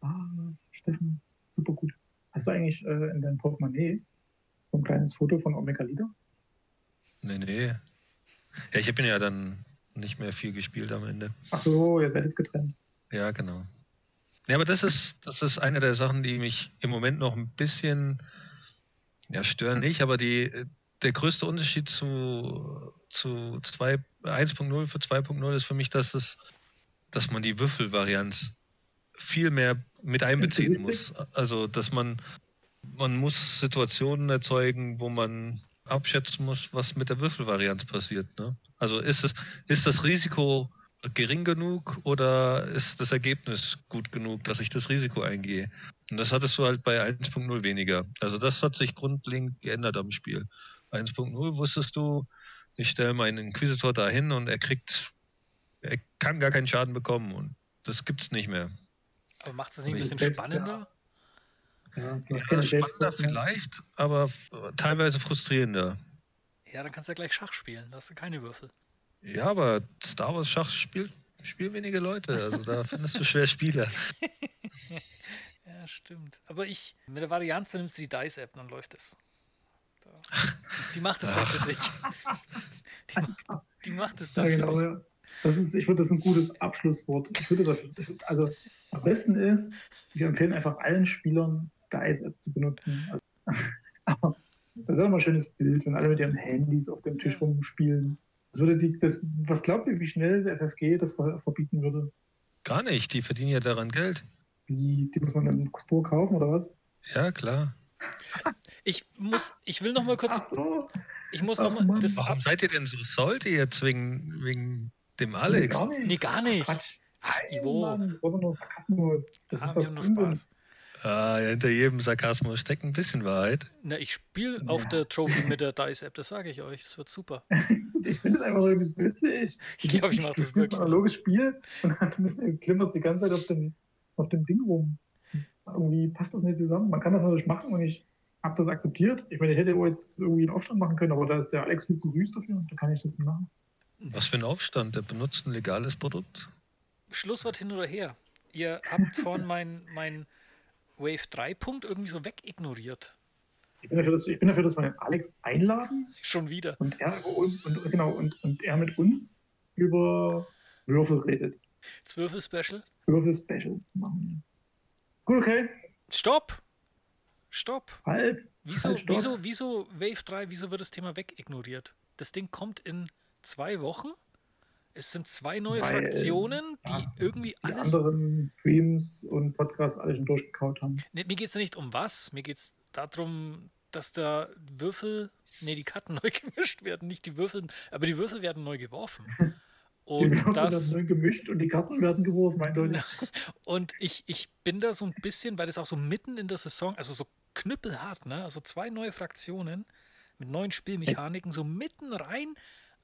Ah, Steffen, super gut. Hast du eigentlich äh, in deinem Portemonnaie so ein kleines Foto von Omega Leader? Nee, nee. Ja, ich habe ihn ja dann nicht mehr viel gespielt am Ende. Ach so, ihr seid jetzt getrennt. Ja, genau. Ja, aber das ist, das ist eine der Sachen, die mich im Moment noch ein bisschen, ja, stören nicht, aber die, der größte Unterschied zu, zu 2 1.0 für 2.0 ist für mich, dass es, dass man die Würfelvarianz viel mehr mit einbeziehen muss. Also, dass man, man muss Situationen erzeugen, wo man abschätzen muss, was mit der Würfelvarianz passiert. Ne? Also ist es, ist das Risiko gering genug oder ist das Ergebnis gut genug, dass ich das Risiko eingehe? Und das hattest du halt bei 1.0 weniger. Also das hat sich grundlegend geändert am Spiel. 1.0 wusstest du, ich stelle meinen Inquisitor dahin und er kriegt, er kann gar keinen Schaden bekommen und das gibt's nicht mehr. aber macht es nicht ein bisschen spannender? Ja, du hast Ja, spannender vielleicht, aber teilweise frustrierender. Ja, dann kannst du ja gleich Schach spielen. Da hast du keine Würfel. Ja, aber Star Wars Schach spielt, spielen wenige Leute. Also da findest du schwer Spieler. Ja, stimmt. Aber ich, mit der Varianz nimmst du die Dice-App, dann läuft es. Da. Die, die macht es dann für dich. Die, ma- die macht es Ja, dann genau, für dich. ja. Das ist, ich würde das ein gutes Abschlusswort. Ich würde das, also am besten ist, wir empfehlen einfach allen Spielern, Dice App zu benutzen. Also, aber das wäre mal ein schönes Bild, wenn alle mit ihren Handys auf dem Tisch rumspielen. Das würde die, das, was glaubt ihr, wie schnell der FFG das ver verbieten würde? Gar nicht, die verdienen ja daran Geld. Wie, die muss man im Store kaufen oder was? Ja, klar. Ich muss, ich will noch mal kurz, Ach so, ich muss Ach, noch mal Mann. das Warum seid ihr denn so salty jetzt wegen, wegen dem Alex? Gar nicht. Nee, gar nicht. Quatsch. Ivo. Mann, oder nur Sarkasmus. Das Ah, ist wir haben nur Unsinn. Spaß. Ah, ja, hinter jedem Sarkasmus steckt ein bisschen Wahrheit. Na, ich spiele auf Ja. der Trophy mit der Dice-App, das sage ich euch. Das wird super. Ich finde es einfach nur übelst witzig. Ich glaube, ich mache das Du spielst ein wirklich. analoges Spiel und dann klimmerst die ganze Zeit auf dem, auf dem Ding rum. Das, irgendwie passt das nicht zusammen. Man kann das natürlich machen und ich habe das akzeptiert. Ich meine, ich hätte auch jetzt irgendwie einen Aufstand machen können, aber da ist der Alex viel zu süß dafür. Da kann ich das nicht machen. Was für ein Aufstand? Der benutzt ein legales Produkt. Schlusswort hin oder her. Ihr habt vorhin mein, mein Wave 3 Punkt irgendwie so wegignoriert. Ich bin dafür, dass, ich bin dafür, dass wir den Alex einladen Schon wieder. und er, uns- und, genau, und, und er mit uns über Würfel redet. Zwölfel-Special. Würfel-Special machen. Gut, okay. Stopp! Stopp! Halt. Wieso, Halt, stopp. wieso, wieso Wave 3, wieso wird das Thema wegignoriert? Das Ding kommt in zwei Wochen. Es sind zwei neue Weil Fraktionen, die das irgendwie Die alles. anderen Streams und Podcasts alle schon durchgekaut haben. Nee, mir geht es nicht um was. Mir geht es darum, dass da Würfel Nee, die Karten neu gemischt werden, nicht die Würfel, aber die Würfel werden neu geworfen. Die Und Würfel das, werden neu gemischt und die Karten werden geworfen, eindeutig. und ich, ich bin da so ein bisschen, weil das auch so mitten in der Saison, also so knüppelhart, ne? Also zwei neue Fraktionen mit neuen Spielmechaniken, so mitten rein.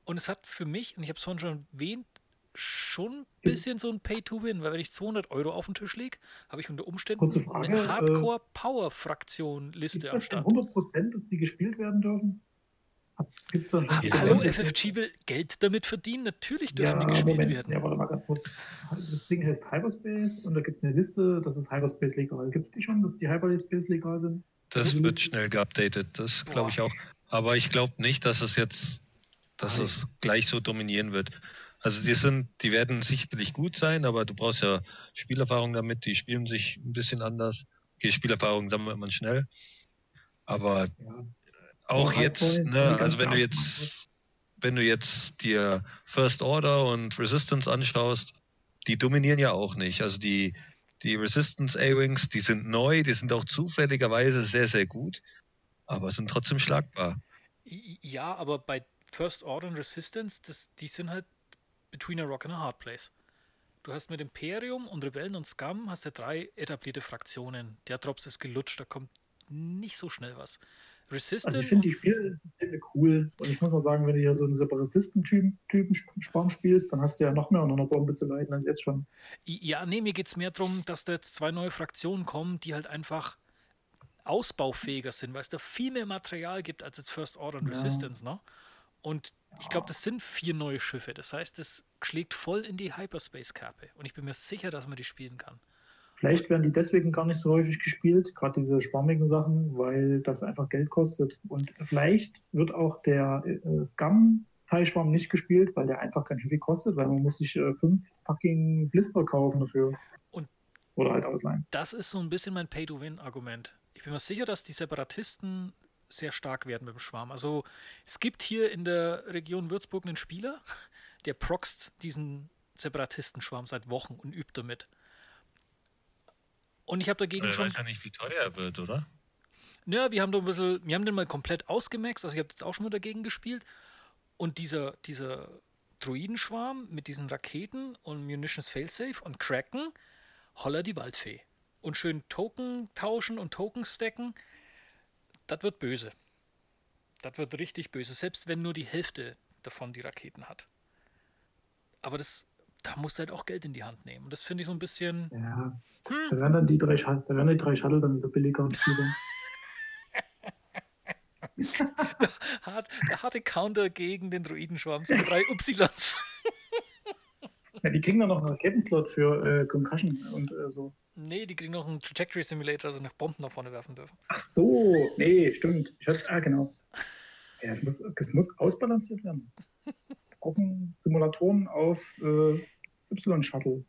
Und es hat für mich, und ich habe es vorhin schon erwähnt, schon ein bisschen so ein Pay-to-Win, weil wenn ich 200 Euro auf den Tisch lege, habe ich unter Umständen Frage, eine äh, Hardcore-Power-Fraktion-Liste Ist am das Start. 100 Prozent, dass die gespielt werden dürfen? Gibt es da schon Ja, Hallo? FFG will Geld damit verdienen. Natürlich dürfen ja, die gespielt Moment. werden. Ja, warte mal ganz kurz. Das Ding heißt Hyperspace und da gibt es eine Liste, das ist Hyperspace legal. Gibt es die schon, dass die Hyperspace legal sind? Das Also, wird das- schnell geupdatet, das glaube ich auch. Aber ich glaube nicht, dass es jetzt, dass es gleich so dominieren wird. Also die sind, die werden sicherlich gut sein, aber du brauchst ja Spielerfahrung damit, die spielen sich ein bisschen anders. Okay, Spielerfahrung sammelt man schnell. Aber Ja. auch Aber jetzt, die ne, also wenn du jetzt, wenn du jetzt dir First Order und Resistance anschaust, die dominieren ja auch nicht. Also die, die Resistance A-Wings, die sind neu, die sind auch zufälligerweise sehr, sehr gut, aber sind trotzdem schlagbar. Ja, aber bei First Order und Resistance, das, die sind halt between a rock and a hard place. Du hast mit Imperium und Rebellen und Scum hast du drei etablierte Fraktionen. Der Drops ist gelutscht, da kommt nicht so schnell was. Resistance Also ich finde die und- Spielsysteme cool. Und ich muss mal sagen, wenn du hier so einen Separatisten-Typen Typen Sporn spielst, dann hast du ja noch mehr unter einer Bombe zu leiden als jetzt schon. Ja, nee, mir geht es mehr darum, dass da jetzt zwei neue Fraktionen kommen, die halt einfach ausbaufähiger sind, weil es da viel mehr Material gibt als jetzt First Order und Ja. Resistance, ne? Und ich glaube, das sind vier neue Schiffe. Das heißt, das schlägt voll in die Hyperspace-Kerbe. Und ich bin mir sicher, dass man die spielen kann. Vielleicht werden die deswegen gar nicht so häufig gespielt, gerade diese schwammigen Sachen, weil das einfach Geld kostet. Und vielleicht wird auch der äh, Scum-Teilschwamm nicht gespielt, weil der einfach ganz schön viel kostet, weil man muss sich äh, fünf fucking Blister kaufen dafür. Und- Oder halt ausleihen. Das ist so ein bisschen mein Pay-to-Win-Argument. Ich bin mir sicher, dass die Separatisten sehr stark werden mit dem Schwarm. Also es gibt hier in der Region Würzburg einen Spieler, der proxt diesen Separatistenschwarm seit Wochen und übt damit. Und ich habe dagegen Ich schon weiß ja nicht, wie teuer er wird, oder? Ja, wir haben da ein bisschen, wir haben den mal komplett ausgemaxt, also ich habe jetzt auch schon mal dagegen gespielt. Und dieser, dieser Druidenschwarm mit diesen Raketen und Munitions Failsafe und Kraken, holla die Waldfee. Und schön Token tauschen und Token stacken, das wird böse. Das wird richtig böse, selbst wenn nur die Hälfte davon die Raketen hat. Aber das, da musst du halt auch Geld in die Hand nehmen. Und das finde ich so ein bisschen. Ja. Hm, Da werden dann die drei, da werden die drei Shuttle dann wieder billiger und spielbar. hart, der harte Counter gegen den Druidenschwarm sind drei Ys. Ja, die kriegen dann noch einen Raketenslot für äh, Concussion und äh, so. Nee, die kriegen noch einen Trajectory Simulator, also nach Bomben nach vorne werfen dürfen. Ach so, nee, stimmt. Hatte, ah, genau. Ja, es muss, es muss ausbalanciert werden. Brauchen Simulatoren auf äh, Y-Shuttle.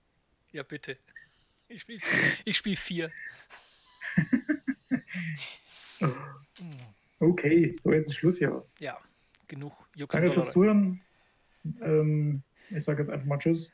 Ja, bitte. Ich spiele ich spiel vier. Okay, so jetzt ist Schluss hier. Ja, genug Jux Danke fürs. Zuhören. Ähm, ich sage jetzt einfach mal Tschüss.